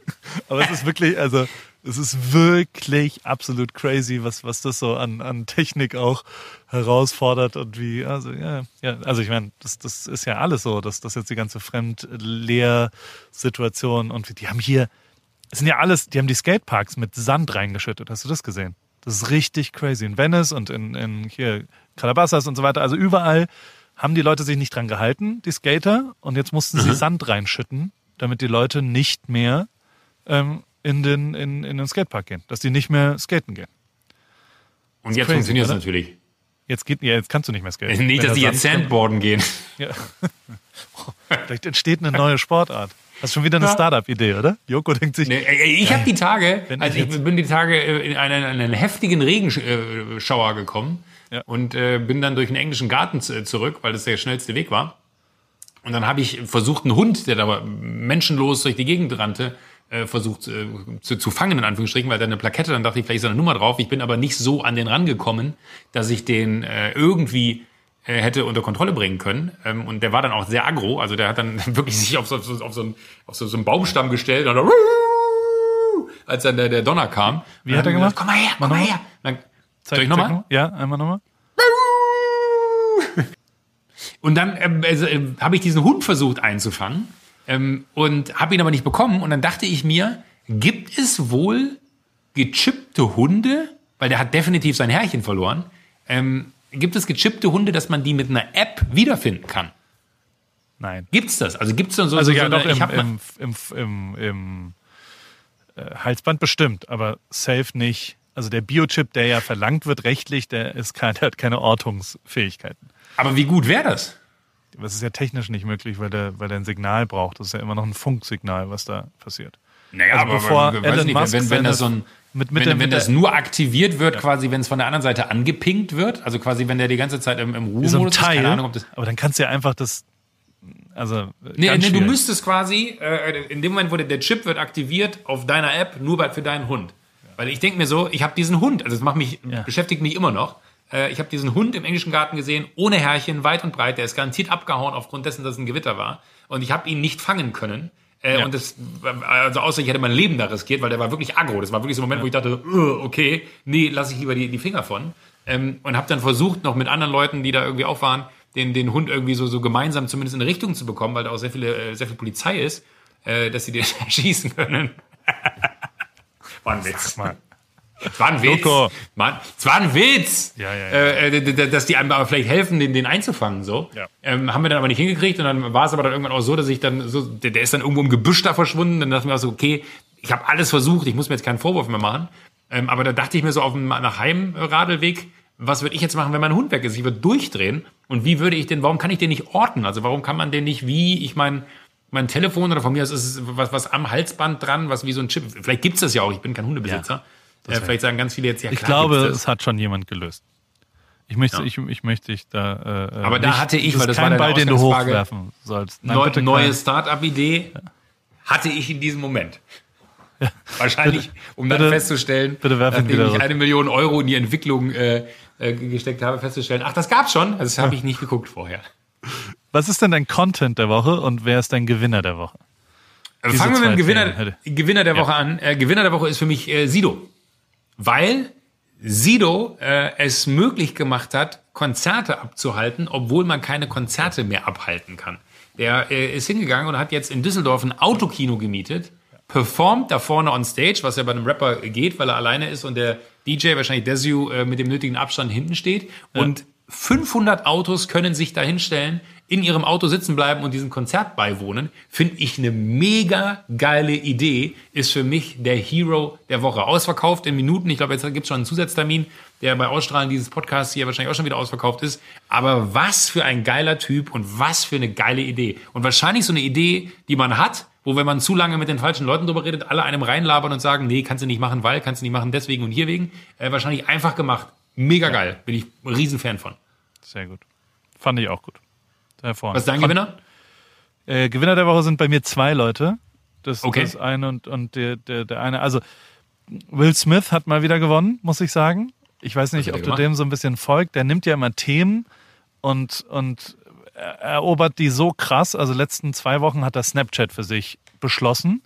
[SPEAKER 1] Aber es ist wirklich, also es ist wirklich absolut crazy, was, was das so an, an Technik auch herausfordert und wie, also ja, ja, also ich meine, das, das ist ja alles so, dass das jetzt die ganze Fremdlehrsituation und die haben hier, es sind ja alles, die haben die Skateparks mit Sand reingeschüttet. Hast du das gesehen? Das ist richtig crazy. In Venice und in, in hier Calabasas und so weiter. Also überall haben die Leute sich nicht dran gehalten, die Skater, und jetzt mussten sie Sand reinschütten, damit die Leute nicht mehr ähm, in, den, in, in den Skatepark gehen, dass die nicht mehr skaten gehen.
[SPEAKER 2] Und jetzt
[SPEAKER 1] crazy,
[SPEAKER 2] funktioniert es natürlich.
[SPEAKER 1] Jetzt geht, ja, jetzt kannst du nicht mehr skaten.
[SPEAKER 2] Nicht, dass die
[SPEAKER 1] der
[SPEAKER 2] jetzt
[SPEAKER 1] Sand
[SPEAKER 2] Sandboarden gehen.
[SPEAKER 1] Ja. Vielleicht entsteht eine neue Sportart. Das ist schon wieder eine
[SPEAKER 2] Ja.
[SPEAKER 1] Startup-Idee, oder? Joko denkt sich,
[SPEAKER 2] Nee, ich habe die Tage, also
[SPEAKER 1] ich
[SPEAKER 2] bin die Tage äh, in einen, einen heftigen Regenschauer gekommen
[SPEAKER 1] Ja.
[SPEAKER 2] und äh, bin dann durch den englischen Garten zu- zurück, weil das der schnellste Weg war. Und dann habe ich versucht, einen Hund, der da menschenlos durch die Gegend rannte, äh, versucht äh, zu, zu fangen, in Anführungsstrichen, weil da eine Plakette, dann dachte ich, vielleicht ist da eine Nummer drauf. Ich bin aber nicht so an den rangekommen, dass ich den äh, irgendwie äh, hätte unter Kontrolle bringen können. Ähm, und der war dann auch sehr aggro. Also der hat dann wirklich sich auf so, auf so, auf so, einen, auf so, einen Baumstamm gestellt und dann, als dann der, der Donner kam.
[SPEAKER 1] Wie hat er
[SPEAKER 2] dann
[SPEAKER 1] gemacht?
[SPEAKER 2] Komm mal her, komm mal
[SPEAKER 1] noch
[SPEAKER 2] her. Dann,
[SPEAKER 1] zeig,
[SPEAKER 2] soll ich nochmal?
[SPEAKER 1] noch? Ja, einmal nochmal.
[SPEAKER 2] Und dann ähm, also, ähm, habe ich diesen Hund versucht einzufangen ähm, und habe ihn aber nicht bekommen. Und dann dachte ich mir, gibt es wohl gechippte Hunde, weil der hat definitiv sein Herrchen verloren, ähm, gibt es gechippte Hunde, dass man die mit einer App wiederfinden kann?
[SPEAKER 1] Nein.
[SPEAKER 2] Gibt's das? Also gibt's dann so
[SPEAKER 1] Also
[SPEAKER 2] so,
[SPEAKER 1] ja,
[SPEAKER 2] so
[SPEAKER 1] doch
[SPEAKER 2] eine-
[SPEAKER 1] im, im, im, im äh, Halsband bestimmt, aber safe nicht. Also der Biochip, der ja verlangt wird rechtlich, der ist kein, der hat keine Ortungsfähigkeiten.
[SPEAKER 2] aber wie gut wäre das?
[SPEAKER 1] Das ist ja technisch nicht möglich, weil der, weil der ein Signal braucht. Das ist ja immer noch ein Funksignal, was da passiert.
[SPEAKER 2] Naja,
[SPEAKER 1] Also bevor
[SPEAKER 2] weiß
[SPEAKER 1] Elon
[SPEAKER 2] nicht,
[SPEAKER 1] Musk
[SPEAKER 2] wenn, wenn, das so ein,
[SPEAKER 1] mit- mit
[SPEAKER 2] wenn,
[SPEAKER 1] der-
[SPEAKER 2] wenn das nur aktiviert wird, quasi, wenn es von der anderen Seite angepinkt wird, also quasi, wenn der die ganze Zeit im, im Ruhemodus ist, keine Ahnung, ob das
[SPEAKER 1] aber dann kannst du ja einfach das, also
[SPEAKER 2] Nee, nee du müsstest quasi, äh, in dem Moment, wo der, der Chip wird aktiviert auf deiner App, nur für deinen Hund. Weil ich denke mir so, ich habe diesen Hund, also das macht mich,
[SPEAKER 1] Ja.
[SPEAKER 2] beschäftigt mich immer noch. Äh, ich habe diesen Hund im englischen Garten gesehen, ohne Härchen, weit und breit. Der ist garantiert abgehauen aufgrund dessen, dass es ein Gewitter war. Und ich habe ihn nicht fangen können. Äh,
[SPEAKER 1] Ja.
[SPEAKER 2] Und das, also außer ich hätte mein Leben da riskiert, weil der war wirklich aggro. Das war wirklich so ein Moment, wo ich dachte, "Ugh, okay, nee, lasse ich lieber die, die Finger von. Ähm, und habe dann versucht, noch mit anderen Leuten, die da irgendwie auch waren, den, den Hund irgendwie so, so gemeinsam zumindest in eine Richtung zu bekommen, weil da auch sehr viele, äh, sehr viel Polizei ist, äh, dass sie den erschießen können. war ein Witz.
[SPEAKER 1] mal.
[SPEAKER 2] Es war ein Witz. Mann, es war ein Witz.
[SPEAKER 1] Ja, ja, ja.
[SPEAKER 2] Äh, äh, dass die einem aber vielleicht helfen, den, den einzufangen, so.
[SPEAKER 1] Ja.
[SPEAKER 2] Ähm, haben wir dann aber nicht hingekriegt und dann war es aber dann irgendwann auch so, dass ich dann so, der, der ist dann irgendwo im Gebüsch da verschwunden. Dann dachte ich mir auch so, okay, ich habe alles versucht, ich muss mir jetzt keinen Vorwurf mehr machen. Ähm, aber da dachte ich mir so auf dem nach Heimradelweg, was würde ich jetzt machen, wenn mein Hund weg ist? Ich würde durchdrehen. Und wie würde ich den, warum kann ich den nicht orten? Also warum kann man den nicht wie, ich mein, mein Telefon oder von mir aus ist es was, was am Halsband dran, was wie so ein Chip. Vielleicht gibt's das ja auch, ich bin kein Hundebesitzer. Äh, vielleicht sagen ganz viele jetzt, ja
[SPEAKER 1] Ich
[SPEAKER 2] klar
[SPEAKER 1] glaube,
[SPEAKER 2] gibt's das.
[SPEAKER 1] es hat schon jemand gelöst. Ich möchte,
[SPEAKER 2] Ja.
[SPEAKER 1] ich, ich möchte dich da. Äh,
[SPEAKER 2] Aber da
[SPEAKER 1] nicht,
[SPEAKER 2] hatte ich,
[SPEAKER 1] das
[SPEAKER 2] weil das war deine
[SPEAKER 1] Ball, den du hochwerfen sollst. Nein,
[SPEAKER 2] Neu, neue Start-up-Idee hatte ich in diesem Moment. Wahrscheinlich, um dann
[SPEAKER 1] bitte-
[SPEAKER 2] festzustellen,
[SPEAKER 1] bitte
[SPEAKER 2] nachdem ich
[SPEAKER 1] rück.
[SPEAKER 2] eine Million Euro in die Entwicklung äh, äh, gesteckt habe, festzustellen, ach, das gab's schon. Also das habe ich nicht geguckt vorher.
[SPEAKER 1] Was ist denn dein Content der Woche und wer ist dein Gewinner der Woche? Diese
[SPEAKER 2] Fangen wir mit dem Gewinner, Gewinner der Woche an. Äh, Gewinner der Woche ist für mich äh, Sido. Weil Sido äh, es möglich gemacht hat, Konzerte abzuhalten, obwohl man keine Konzerte mehr abhalten kann. Der äh, ist hingegangen und hat jetzt in Düsseldorf ein Autokino gemietet. performt da vorne on stage, was ja bei einem Rapper geht, weil er alleine ist und der DJ, wahrscheinlich Desu, äh, mit dem nötigen Abstand hinten steht. Und 500 Autos können sich da hinstellen, in ihrem Auto sitzen bleiben und diesem Konzert beiwohnen, finde ich eine mega geile Idee. Ist für mich der Hero der Woche. Ausverkauft in Minuten. Ich glaube, jetzt gibt es schon einen Zusatztermin, der bei Ausstrahlen dieses Podcasts hier wahrscheinlich auch schon wieder ausverkauft ist. Aber was für ein geiler Typ und was für eine geile Idee. Und wahrscheinlich so eine Idee, die man hat, wo wenn man zu lange mit den falschen Leuten drüber redet, alle einem reinlabern und sagen, nee, kannst du nicht machen, weil, kannst du nicht machen, deswegen und hier wegen. Äh, wahrscheinlich einfach gemacht. Mega geil. Bin ich ein Riesenfan von.
[SPEAKER 1] Sehr gut. Fand ich auch gut. Hervorragend.
[SPEAKER 2] Was ist dein Gewinner?
[SPEAKER 1] Äh, Gewinner der Woche sind bei mir zwei Leute. Das,
[SPEAKER 2] Okay.
[SPEAKER 1] das eine und, und der, der, der eine. Also Will Smith hat mal wieder gewonnen, muss ich sagen. Ich weiß nicht, ob du dem so ein bisschen folgt. Der nimmt ja immer Themen und, und er- erobert die so krass. Also letzten zwei Wochen hat er Snapchat für sich beschlossen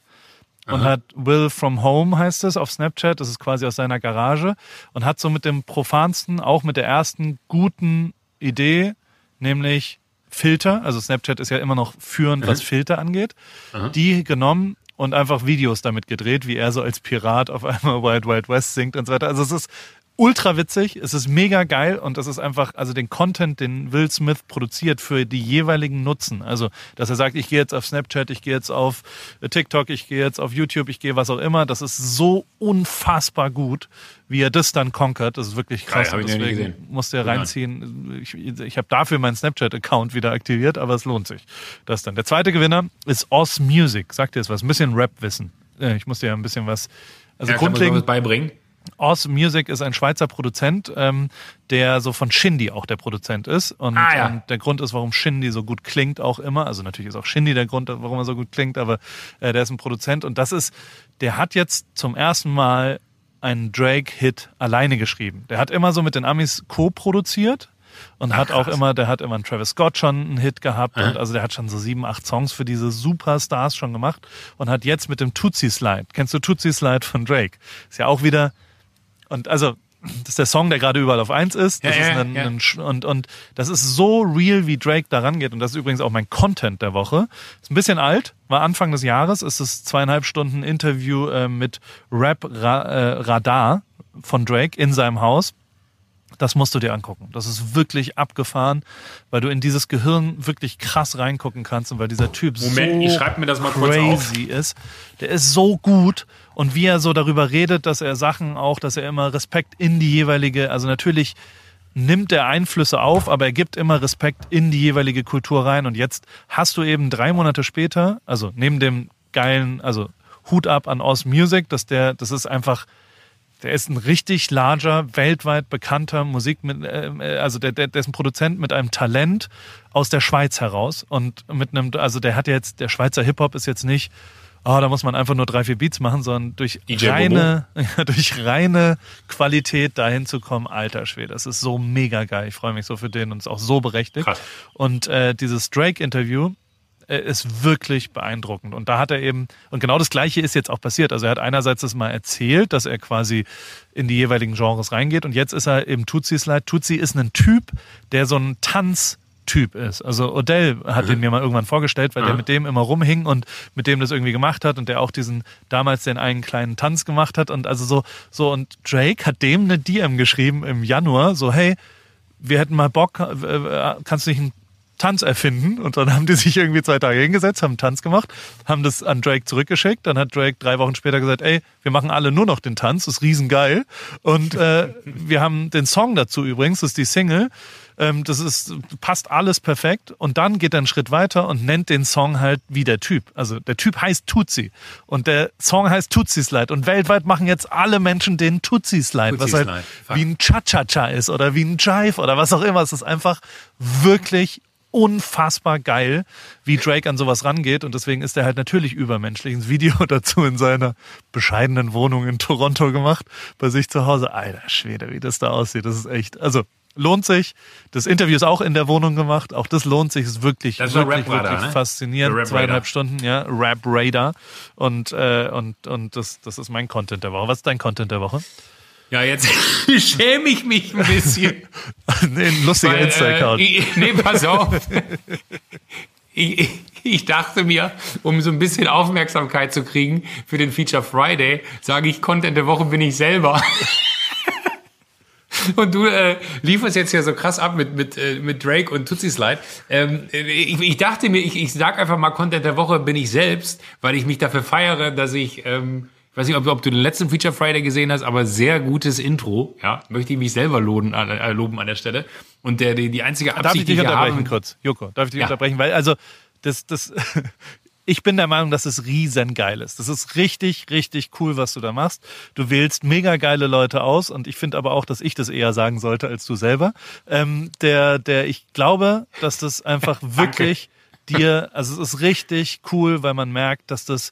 [SPEAKER 1] und hat Will from Home heißt es auf Snapchat. Das ist quasi aus seiner Garage und hat so mit dem profansten, auch mit der ersten guten Idee, nämlich Filter. Also Snapchat ist ja immer noch führend, was Filter angeht. Die genommen und einfach Videos damit gedreht, wie er so als Pirat auf einmal Wild Wild West singt und so weiter. Also es ist ultra witzig, es ist mega geil und das ist einfach, also den Content, den Will Smith produziert für die jeweiligen Nutzen. Also, dass er sagt, ich gehe jetzt auf Snapchat, ich gehe jetzt auf TikTok, ich gehe jetzt auf YouTube, ich gehe was auch immer. Das ist so unfassbar gut, wie er das dann conquert. Das ist wirklich krass.
[SPEAKER 2] Geil,
[SPEAKER 1] deswegen musst du ja reinziehen. Ich, ich habe dafür meinen Snapchat-Account wieder aktiviert, aber es lohnt sich. Das dann. Der zweite Gewinner ist Oz Music. Sagt dir jetzt was? Ein bisschen Rap-Wissen. Äh, Ich muss dir ja ein bisschen was. Also
[SPEAKER 2] Ja, kann man
[SPEAKER 1] grundlegend
[SPEAKER 2] was beibringen.
[SPEAKER 1] Oz Music ist ein Schweizer Produzent, ähm, der so von Shindy auch der Produzent ist. Und,
[SPEAKER 2] Ah, ja.
[SPEAKER 1] und der Grund ist, warum Shindy so gut klingt, auch immer. Also natürlich ist auch Shindy der Grund, warum er so gut klingt, aber äh, der ist ein Produzent. Und das ist, der hat jetzt zum ersten Mal einen Drake-Hit alleine geschrieben. Der hat immer so mit den Amis co-produziert. Und hat auch
[SPEAKER 2] krass.
[SPEAKER 1] immer, der hat immer einen Travis Scott schon einen Hit gehabt und also der hat schon so sieben, acht Songs für diese Superstars schon gemacht und hat jetzt mit dem Tootsie Slide, kennst du Tootsie Slide von Drake? Ist ja auch wieder, und also, das ist der Song, der gerade überall auf eins ist. Das
[SPEAKER 2] Ja,
[SPEAKER 1] ist ein,
[SPEAKER 2] ja.
[SPEAKER 1] ein, und, und das ist so real, wie Drake da rangeht. Und das ist übrigens auch mein Content der Woche. Ist ein bisschen alt, war Anfang des Jahres, ist das zweieinhalb Stunden Interview äh, mit Rap Ra äh, Radar von Drake in seinem Haus. Das musst du dir angucken. Das ist wirklich abgefahren, weil du in dieses Gehirn wirklich krass reingucken kannst und weil dieser Typ
[SPEAKER 2] Moment,
[SPEAKER 1] so
[SPEAKER 2] ich schreib mir das mal kurz auf.
[SPEAKER 1] crazy ist. Der ist so gut und wie er so darüber redet, dass er Sachen auch, dass er immer Respekt in die jeweilige, also natürlich nimmt er Einflüsse auf, aber er gibt immer Respekt in die jeweilige Kultur rein und jetzt hast du eben drei Monate später, also neben dem geilen, also Hut ab an Oz Music, dass der, das ist einfach der ist ein richtig larger, weltweit bekannter Musik, mit, äh, also der, der, der ist ein Produzent mit einem Talent aus der Schweiz heraus und mit einem, also der hat jetzt, der Schweizer Hip-Hop ist jetzt nicht, oh, da muss man einfach nur drei, vier Beats machen, sondern durch
[SPEAKER 2] DJ
[SPEAKER 1] reine, durch reine Qualität dahin zu kommen, alter Schwede, das ist so mega geil. Ich freue mich so für den und ist auch so berechtigt.
[SPEAKER 2] Krass.
[SPEAKER 1] Und äh, dieses Drake-Interview, äh, ist wirklich beeindruckend. Und da hat er eben, und genau das Gleiche ist jetzt auch passiert. Also er hat einerseits das mal erzählt, dass er quasi in die jeweiligen Genres reingeht und jetzt ist er eben Tutsi Slide. Tutsi ist ein Typ, der so ein Tanztyp ist. Also Odell hat den mir mal irgendwann vorgestellt, weil der mit dem immer rumhing und mit dem das irgendwie gemacht hat und der auch diesen damals den einen kleinen Tanz gemacht hat und also so so und Drake hat dem eine DM geschrieben im Januar so hey wir hätten mal Bock, äh, äh, kannst du nicht einen Tanz erfinden? Und dann haben die sich irgendwie zwei Tage hingesetzt, haben einen Tanz gemacht, haben das an Drake zurückgeschickt. Dann hat Drake drei Wochen später gesagt, ey, wir machen alle nur noch den Tanz, das ist riesengeil. Und äh, wir haben den Song dazu übrigens, das ist die Single. Ähm, das ist, passt alles perfekt. Und dann geht er einen Schritt weiter und nennt den Song halt wie der Typ. Also der Typ heißt Tutsi. Und der Song heißt Tutsi Slide. Und weltweit machen jetzt alle Menschen den Tutsi Slide, was halt.
[SPEAKER 2] Fuck.
[SPEAKER 1] wie ein Cha-Cha-Cha ist oder wie ein Jive oder was auch immer. Es ist einfach wirklich unfassbar geil, wie Drake an sowas rangeht und deswegen ist er halt natürlich übermenschlich. Ein Video dazu in seiner bescheidenen Wohnung in Toronto gemacht, bei sich zu Hause. Alter Schwede, wie das da aussieht, das ist echt, also lohnt sich. Das Interview ist auch in der Wohnung gemacht, auch das lohnt sich, ist wirklich,
[SPEAKER 2] Das
[SPEAKER 1] wirklich, wirklich
[SPEAKER 2] ne?
[SPEAKER 1] faszinierend. Zweieinhalb. Stunden, ja, Rap Radar und, äh, und, und das, das ist mein Content der Woche. Was ist dein Content der Woche?
[SPEAKER 2] Ja, jetzt schäme ich mich ein bisschen.
[SPEAKER 1] nee, ein lustiger
[SPEAKER 2] Weil,
[SPEAKER 1] Insta-Account.
[SPEAKER 2] Äh, nee, pass auf. ich, ich, ich dachte mir, um so ein bisschen Aufmerksamkeit zu kriegen für den Feature Friday, sage ich, Content der Woche bin ich selber. Und du äh, lieferst jetzt ja so krass ab mit, mit, äh, mit Drake und Tootsie Slide. Ähm, ich, ich dachte mir, ich, ich sag einfach mal, Content der Woche bin ich selbst, weil ich mich dafür feiere, dass ich, ähm, ich weiß nicht, ob, ob du den letzten Feature Friday gesehen hast, aber sehr gutes Intro. Ja, möchte ich mich selber loben, äh, loben an der Stelle. Und der, die, die einzige Absicht,
[SPEAKER 1] darf ich dich
[SPEAKER 2] die wir
[SPEAKER 1] unterbrechen
[SPEAKER 2] haben,
[SPEAKER 1] kurz? Joko, darf ich dich
[SPEAKER 2] Ja.
[SPEAKER 1] unterbrechen? Weil, also, das, das, ich bin der Meinung, dass es riesengeil ist. Das ist richtig, richtig cool, was du da machst. Du wählst mega geile Leute aus und ich finde aber auch, dass ich das eher sagen sollte als du selber. Ähm, der, der, ich glaube, dass das einfach wirklich dir, also es ist richtig cool, weil man merkt, dass das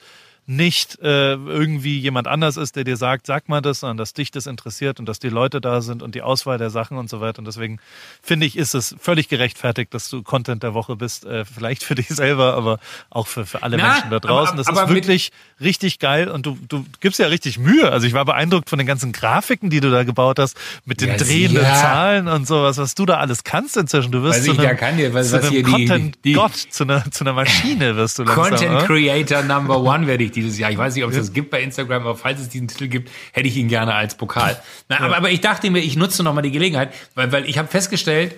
[SPEAKER 1] nicht äh, irgendwie jemand anders ist, der dir sagt, sag mal das, sondern dass dich das interessiert und dass die Leute da sind und die Auswahl der Sachen und so weiter. Und deswegen finde ich, ist es völlig gerechtfertigt, dass du Content der Woche bist. Äh, vielleicht für dich selber, aber auch für, für alle
[SPEAKER 2] Na,
[SPEAKER 1] Menschen da draußen.
[SPEAKER 2] aber-
[SPEAKER 1] das
[SPEAKER 2] aber
[SPEAKER 1] ist
[SPEAKER 2] mit-
[SPEAKER 1] wirklich richtig geil und du, du gibst ja richtig Mühe. Also ich war beeindruckt von den ganzen Grafiken, die du da gebaut hast, mit den
[SPEAKER 2] Ja,
[SPEAKER 1] drehenden
[SPEAKER 2] ja.
[SPEAKER 1] Zahlen und sowas, was du da alles kannst inzwischen. Du wirst
[SPEAKER 2] Was
[SPEAKER 1] zu einem,
[SPEAKER 2] da kann dir, was-
[SPEAKER 1] zu
[SPEAKER 2] was
[SPEAKER 1] einem
[SPEAKER 2] hier die-
[SPEAKER 1] Content
[SPEAKER 2] die-
[SPEAKER 1] Gott, zu einer, zu einer Maschine wirst du langsam.
[SPEAKER 2] Content? Creator Number One werde ich dieses Jahr. Ich weiß nicht, ob es das gibt bei Instagram, aber falls es diesen Titel gibt, hätte ich ihn gerne als Pokal. Na, aber, aber ich dachte mir, ich nutze nochmal die Gelegenheit, weil, weil ich habe festgestellt,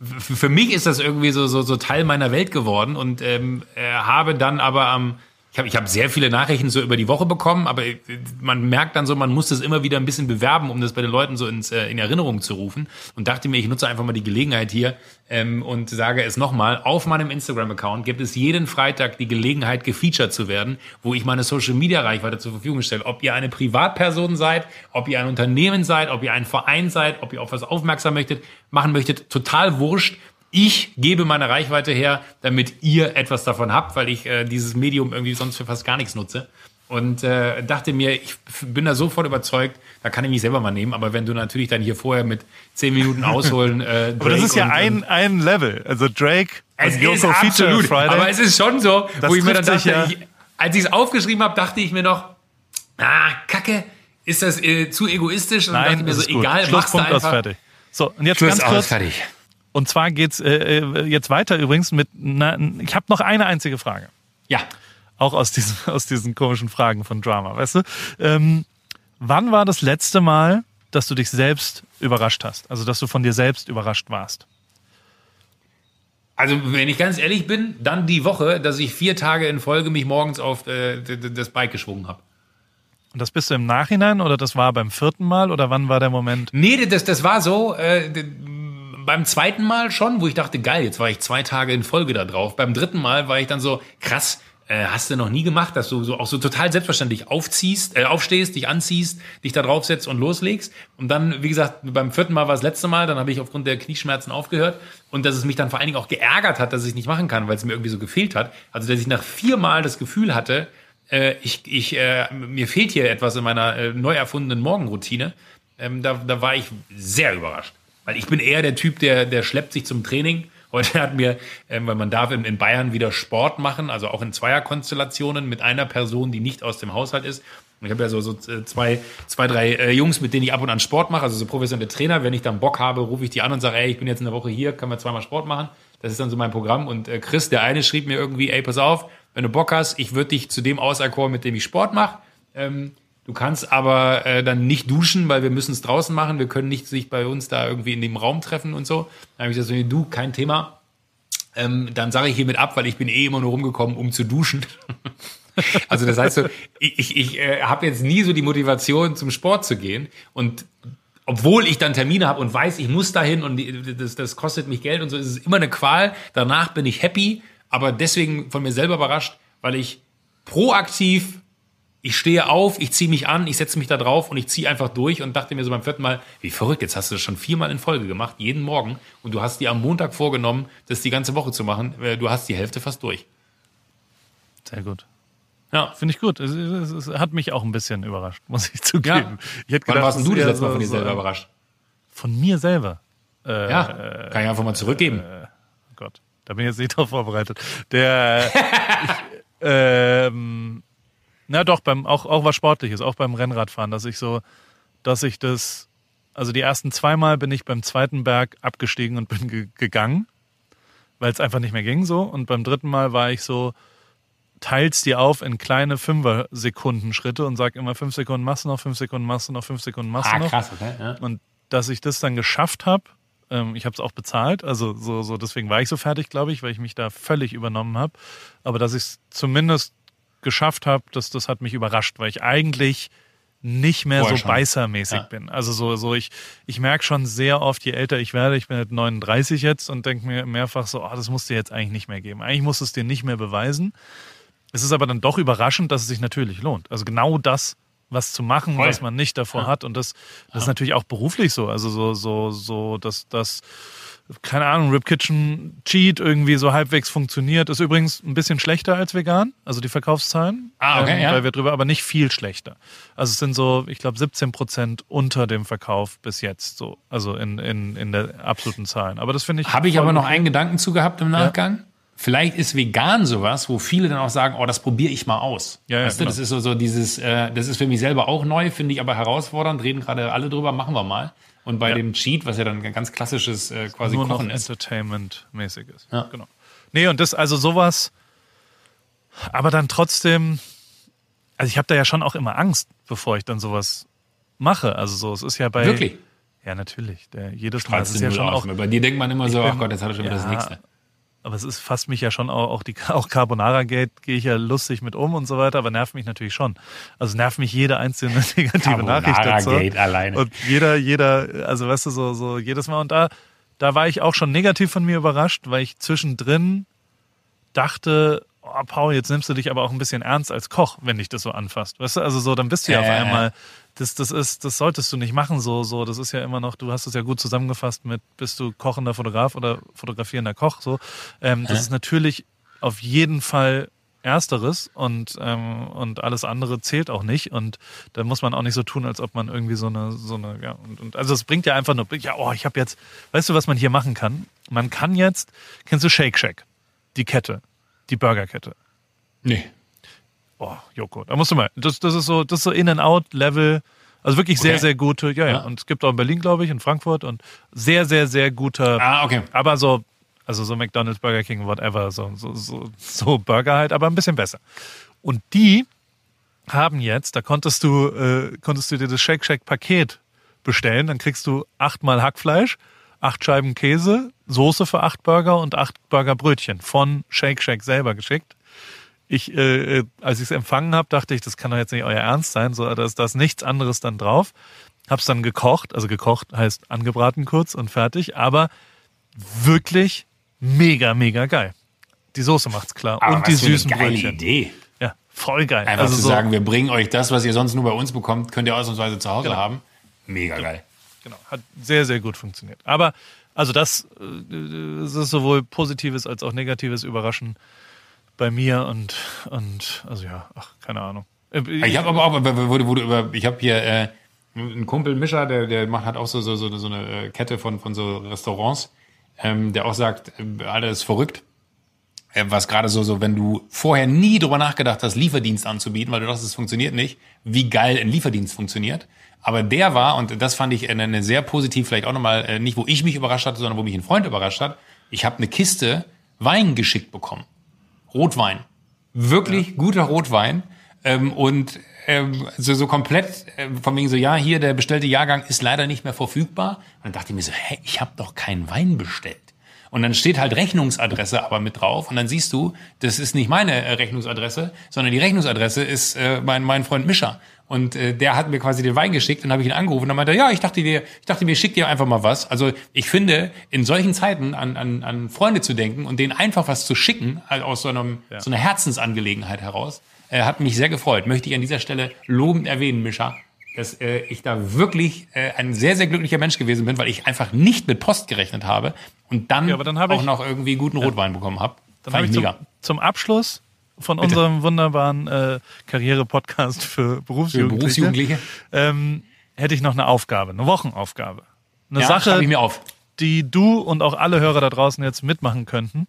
[SPEAKER 2] für mich ist das irgendwie so, so, so Teil meiner Welt geworden und ähm, äh, habe dann aber am ich habe ich hab sehr viele Nachrichten so über die Woche bekommen, aber äh, man merkt dann so, man muss das immer wieder ein bisschen bewerben, um das bei den Leuten so ins, äh, in Erinnerung zu rufen. Und dachte mir, ich nutze einfach mal die Gelegenheit hier ähm, und sage es nochmal. Auf meinem Instagram-Account gibt es jeden Freitag die Gelegenheit, gefeatured zu werden, wo ich meine Social-Media-Reichweite zur Verfügung stelle. Ob ihr eine Privatperson seid, ob ihr ein Unternehmen seid, ob ihr ein Verein seid, ob ihr auf was aufmerksam möchtet, machen möchtet, total wurscht. Ich gebe meine Reichweite her, damit ihr etwas davon habt, weil ich äh, dieses Medium irgendwie sonst für fast gar nichts nutze. Und äh, dachte mir, ich bin da sofort überzeugt, da kann ich mich selber mal nehmen. Aber wenn du natürlich dann hier vorher mit zehn Minuten ausholen, äh,
[SPEAKER 1] Aber das
[SPEAKER 2] Drake
[SPEAKER 1] ist ja
[SPEAKER 2] und,
[SPEAKER 1] ein, ein Level. Also Drake
[SPEAKER 2] es
[SPEAKER 1] und Yoko Feature
[SPEAKER 2] absolut,
[SPEAKER 1] Friday.
[SPEAKER 2] aber es ist schon so,
[SPEAKER 1] Das
[SPEAKER 2] wo ich mir dann dachte,
[SPEAKER 1] ja.
[SPEAKER 2] ich, als ich es aufgeschrieben habe, dachte ich mir noch, ah, Kacke, ist das äh, zu egoistisch? Und dachte
[SPEAKER 1] Nein,
[SPEAKER 2] mir
[SPEAKER 1] das
[SPEAKER 2] so,
[SPEAKER 1] gut.
[SPEAKER 2] egal,
[SPEAKER 1] Schlusspunkt aus
[SPEAKER 2] einfach.
[SPEAKER 1] fertig. So, und jetzt
[SPEAKER 2] Schluss
[SPEAKER 1] ganz kurz.
[SPEAKER 2] fertig.
[SPEAKER 1] Und zwar geht's äh, äh, jetzt weiter übrigens mit. Na, ich habe noch eine einzige Frage.
[SPEAKER 2] Ja.
[SPEAKER 1] Auch aus diesen, aus diesen komischen Fragen von Drama, weißt du? Ähm, wann war das letzte Mal, dass du dich selbst überrascht hast? Also, dass du von dir selbst überrascht warst?
[SPEAKER 2] Also, wenn ich ganz ehrlich bin, dann die Woche, dass ich vier Tage in Folge mich morgens auf äh, das Bike geschwungen habe.
[SPEAKER 1] Und das bist du im Nachhinein oder das war beim vierten Mal oder wann war der Moment?
[SPEAKER 2] Nee, das, das war so, äh, beim zweiten Mal schon, wo ich dachte, geil, jetzt war ich zwei Tage in Folge da drauf. Beim dritten Mal war ich dann so, krass, äh, hast du noch nie gemacht, dass du so auch so total selbstverständlich aufziehst, äh, aufstehst, dich anziehst, dich da draufsetzt und loslegst. Und dann, wie gesagt, beim vierten Mal war das letzte Mal, dann habe ich aufgrund der Knieschmerzen aufgehört und dass es mich dann vor allen Dingen auch geärgert hat, dass ich nicht machen kann, weil es mir irgendwie so gefehlt hat. Also, dass ich nach viermal das Gefühl hatte, äh, ich, ich, äh, mir fehlt hier etwas in meiner äh, neu erfundenen Morgenroutine. Ähm, da, da war ich sehr überrascht. Weil ich bin eher der Typ, der, der schleppt sich zum Training. Heute hat mir, ähm, weil man darf in, in Bayern wieder Sport machen, also auch in Zweierkonstellationen mit einer Person, die nicht aus dem Haushalt ist. Ich habe ja so, so äh, zwei, zwei, drei äh, Jungs, mit denen ich ab und an Sport mache, also so professionelle Trainer. Wenn ich dann Bock habe, rufe ich die an und sage, ey, ich bin jetzt in der Woche hier, können wir zweimal Sport machen. Das ist dann so mein Programm. Und äh, Chris, der eine, schrieb mir irgendwie, ey, pass auf, wenn du Bock hast, ich würde dich zu dem auserkoren, mit dem ich Sport mache. Ähm, du kannst aber äh, dann nicht duschen, weil wir müssen es draußen machen. Wir können nicht sich bei uns da irgendwie in dem Raum treffen und so. Dann habe ich gesagt, du, kein Thema. Ähm, dann sage ich hiermit ab, weil ich bin eh immer nur rumgekommen, um zu duschen. also das heißt so, ich, ich, ich äh, habe jetzt nie so die Motivation, zum Sport zu gehen. Und obwohl ich dann Termine habe und weiß, ich muss dahin und das, das kostet mich Geld und so, ist es immer eine Qual. Danach bin ich happy, aber deswegen von mir selber überrascht, weil ich proaktiv ich stehe auf, ich ziehe mich an, ich setze mich da drauf und ich ziehe einfach durch und dachte mir so beim vierten Mal, wie verrückt, jetzt hast du das schon viermal in Folge gemacht, jeden Morgen und du hast dir am Montag vorgenommen, das die ganze Woche zu machen. Äh, Du hast die Hälfte fast durch.
[SPEAKER 1] Sehr gut.
[SPEAKER 2] Ja.
[SPEAKER 1] Finde ich gut. Es, es, es hat mich auch ein bisschen überrascht, muss ich zugeben.
[SPEAKER 2] Ja.
[SPEAKER 1] Ich hätte
[SPEAKER 2] Wann
[SPEAKER 1] gedacht,
[SPEAKER 2] warst du das letzte Mal von dir selber
[SPEAKER 1] so-
[SPEAKER 2] überrascht?
[SPEAKER 1] Von mir selber. Äh,
[SPEAKER 2] Ja, kann ich einfach mal zurückgeben.
[SPEAKER 1] Oh Gott, da bin ich jetzt nicht drauf vorbereitet. Der, ich, ähm, na doch, beim, auch, auch was Sportliches, auch beim Rennradfahren, dass ich so, dass ich das, also die ersten zweimal bin ich beim zweiten Berg abgestiegen und bin ge gegangen. weil es einfach nicht mehr ging so. Und beim dritten Mal war ich so, teilst die auf in kleine Fünfer-Sekunden-Schritte und sag immer fünf Sekunden du noch, fünf Sekunden du noch, fünf Sekunden du
[SPEAKER 2] Ah,
[SPEAKER 1] noch.
[SPEAKER 2] krass, okay. Ja.
[SPEAKER 1] Und dass ich das dann geschafft habe, ähm, ich habe es auch bezahlt, also so, so deswegen war ich so fertig, glaube ich, weil ich mich da völlig übernommen habe. Aber dass ich es zumindest geschafft habe, das, das hat mich überrascht, weil ich eigentlich nicht mehr
[SPEAKER 2] Vorher
[SPEAKER 1] so
[SPEAKER 2] schon.
[SPEAKER 1] beißermäßig
[SPEAKER 2] Ja.
[SPEAKER 1] bin. Also so, so ich, ich merke schon sehr oft, je älter ich werde, ich bin halt 39 jetzt und denke mir mehrfach so, oh, das musst du jetzt eigentlich nicht mehr geben. Eigentlich musst du es dir nicht mehr beweisen. Es ist aber dann doch überraschend, dass es sich natürlich lohnt. Also genau das, was zu machen,
[SPEAKER 2] Voll.
[SPEAKER 1] was man nicht davor hat. Und das, das ist natürlich auch beruflich so. Also so, so, so, dass das, keine Ahnung, Rip Kitchen Cheat irgendwie so halbwegs funktioniert. Ist übrigens ein bisschen schlechter als vegan, also die Verkaufszahlen.
[SPEAKER 2] Ah, okay, ja.
[SPEAKER 1] Weil wir drüber, aber nicht viel schlechter. Also es sind so, ich glaube, 17 Prozent unter dem Verkauf bis jetzt so. Also in, in, in der absoluten Zahlen. Aber das finde ich.
[SPEAKER 2] Habe ich aber noch einen Gedanken zu gehabt im Nachgang. Vielleicht ist vegan sowas, wo viele dann auch sagen, oh, das probiere ich mal aus.
[SPEAKER 1] Ja, ja,
[SPEAKER 2] weißt du,
[SPEAKER 1] genau.
[SPEAKER 2] das ist so, so dieses, äh, das ist für mich selber auch neu, finde ich aber herausfordernd, reden gerade alle drüber, machen wir mal. Und bei
[SPEAKER 1] Ja.
[SPEAKER 2] dem Cheat, was ja dann ein ganz klassisches äh, quasi
[SPEAKER 1] nur noch
[SPEAKER 2] Kochen ist.
[SPEAKER 1] Entertainment-mäßig ist.
[SPEAKER 2] Ja.
[SPEAKER 1] Genau. Nee, und das, also sowas, aber dann trotzdem, also ich habe da ja schon auch immer Angst, bevor ich dann sowas mache. Also so, es ist ja bei.
[SPEAKER 2] Wirklich?
[SPEAKER 1] Ja, natürlich. Der, jedes Mal. Es ist
[SPEAKER 2] du
[SPEAKER 1] ja schon auch.
[SPEAKER 2] Bei dir denkt man immer so, ach Gott, jetzt hat er schon wieder das nächste.
[SPEAKER 1] Aber es ist fasst mich ja schon auch, auch die auch Carbonara Gate gehe ich ja lustig mit um und so weiter, aber nervt mich natürlich schon. Also nervt mich jede einzelne negative Nachricht dazu.
[SPEAKER 2] Carbonara-Gate alleine.
[SPEAKER 1] Und jeder, jeder, also weißt du, so, so jedes Mal. Und da, da war ich auch schon negativ von mir überrascht, weil ich zwischendrin dachte, oh, Paul, jetzt nimmst du dich aber auch ein bisschen ernst als Koch, wenn dich das so anfasst. Weißt du, also so, dann bist du ja auf
[SPEAKER 2] Äh.
[SPEAKER 1] einmal, das, das ist, das solltest du nicht machen, so, so, das ist ja immer noch, du hast es ja gut zusammengefasst mit, bist du kochender Fotograf oder fotografierender Koch, so. Ähm, das
[SPEAKER 2] Hä?
[SPEAKER 1] ist natürlich auf jeden Fall Ersteres und, ähm, und alles andere zählt auch nicht. Und da muss man auch nicht so tun, als ob man irgendwie so eine, so eine, ja, und, und also es bringt ja einfach nur, ja, oh, ich habe jetzt, weißt du, was man hier machen kann? Man kann jetzt, kennst du Shake Shack? Die Kette, die Burgerkette.
[SPEAKER 2] Nee.
[SPEAKER 1] Oh, Joko, da musst du mal. Das, das ist so, das ist so In-and-Out-Level. Also wirklich sehr,
[SPEAKER 2] Okay.
[SPEAKER 1] sehr gute, ja, ja.
[SPEAKER 2] Ja.
[SPEAKER 1] Und es gibt auch in Berlin, glaube ich, in Frankfurt und sehr, sehr, sehr guter,
[SPEAKER 2] Ah, okay.
[SPEAKER 1] aber so, also so McDonalds, Burger King, whatever, so, so, so, so Burger halt, aber ein bisschen besser. Und die haben jetzt, da konntest du, äh, konntest du dir das Shake Shack Paket bestellen, dann kriegst du achtmal Hackfleisch, acht Scheiben Käse, Soße für acht Burger und acht Burgerbrötchen von Shake Shack selber geschickt. Ich, äh, äh, als ich es empfangen habe, dachte ich, das kann doch jetzt nicht euer Ernst sein, so, da ist, da ist nichts anderes dann drauf. Hab's dann gekocht, also gekocht heißt angebraten kurz und fertig, aber wirklich mega, mega geil. Die Soße macht's klar
[SPEAKER 2] Aber
[SPEAKER 1] und die
[SPEAKER 2] für eine
[SPEAKER 1] süßen
[SPEAKER 2] geile
[SPEAKER 1] Brötchen.
[SPEAKER 2] Idee.
[SPEAKER 1] Ja, voll geil.
[SPEAKER 2] Einfach
[SPEAKER 1] also
[SPEAKER 2] zu
[SPEAKER 1] so,
[SPEAKER 2] sagen, wir bringen euch das, was ihr sonst nur bei uns bekommt, könnt ihr ausnahmsweise zu Hause
[SPEAKER 1] Genau.
[SPEAKER 2] haben. Mega geil.
[SPEAKER 1] Genau, hat sehr, sehr gut funktioniert. Aber also das, äh, es ist sowohl positives als auch negatives Überraschen bei mir und, und also ja, ach, keine Ahnung. Äh,
[SPEAKER 2] Ich habe aber auch, wo du über, ich habe hier äh, einen Kumpel Mischer, der, der macht hat auch so, so, so, so eine äh, Kette von, von so Restaurants, ähm, der auch sagt, äh, alles ist verrückt. Äh, was gerade so, so, wenn du vorher nie drüber nachgedacht hast, Lieferdienst anzubieten, weil du dachtest, es funktioniert nicht, wie geil ein Lieferdienst funktioniert. Aber der war, und das fand ich eine, eine sehr positiv, vielleicht auch nochmal, äh, nicht wo ich mich überrascht hatte, sondern wo mich ein Freund überrascht hat. Ich habe eine Kiste Wein geschickt bekommen. Rotwein. Wirklich guter Rotwein. Ähm, und ähm, so, so komplett äh, von wegen so, ja, hier der bestellte Jahrgang ist leider nicht mehr verfügbar. Und dann dachte ich mir so, hä, ich habe doch keinen Wein bestellt. Und dann steht halt Rechnungsadresse aber mit drauf. Und dann siehst du, das ist nicht meine äh, Rechnungsadresse, sondern die Rechnungsadresse ist äh, mein, mein Freund Mischer. Und äh, der hat mir quasi den Wein geschickt und habe ich ihn angerufen und dann meinte er, ja, ich dachte dir, ich dachte mir, schick dir einfach mal was. Also ich finde, in solchen Zeiten an, an, an Freunde zu denken und denen einfach was zu schicken, also aus so, einem, so einer Herzensangelegenheit heraus, äh, hat mich sehr gefreut. Möchte ich an dieser Stelle lobend erwähnen, Mischa, dass äh, ich da wirklich äh, ein sehr, sehr glücklicher Mensch gewesen bin, weil ich einfach nicht mit Post gerechnet habe und dann,
[SPEAKER 1] Ja, dann
[SPEAKER 2] auch
[SPEAKER 1] ich-
[SPEAKER 2] noch irgendwie guten Rotwein bekommen habe.
[SPEAKER 1] Dann
[SPEAKER 2] Fand
[SPEAKER 1] habe
[SPEAKER 2] ich
[SPEAKER 1] ich zum,
[SPEAKER 2] mega.
[SPEAKER 1] zum Abschluss von unserem wunderbaren äh, Karriere-Podcast für Berufsjugendliche,
[SPEAKER 2] Für Berufsjugendliche?
[SPEAKER 1] Ähm, hätte ich noch eine Aufgabe, eine Wochenaufgabe. Eine
[SPEAKER 2] Ja,
[SPEAKER 1] Sache,
[SPEAKER 2] ich mir auf.
[SPEAKER 1] die du und auch alle Hörer da draußen jetzt mitmachen könnten.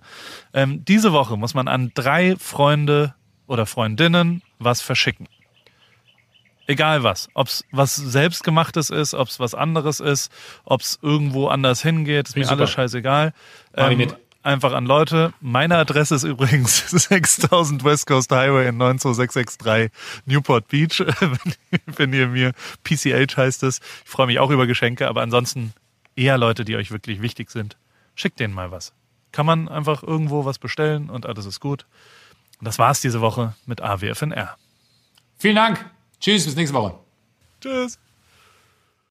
[SPEAKER 1] Ähm, diese Woche muss man an drei Freunde oder Freundinnen was verschicken. Egal was. Ob es was selbstgemachtes ist, ob es was anderes ist, ob es irgendwo anders hingeht, ist mir
[SPEAKER 2] super.
[SPEAKER 1] alles scheißegal. Ähm, einfach an Leute. Meine Adresse ist übrigens 6000 West Coast Highway in 92663 Newport Beach. Wenn ihr mir PCH heißt es. Ich freue mich auch über Geschenke, aber ansonsten eher Leute, die euch wirklich wichtig sind. Schickt denen mal was. Kann man einfach irgendwo was bestellen und alles ist gut. Und das war's diese Woche mit AWFNR.
[SPEAKER 2] Vielen Dank. Tschüss, bis nächste Woche.
[SPEAKER 1] Tschüss.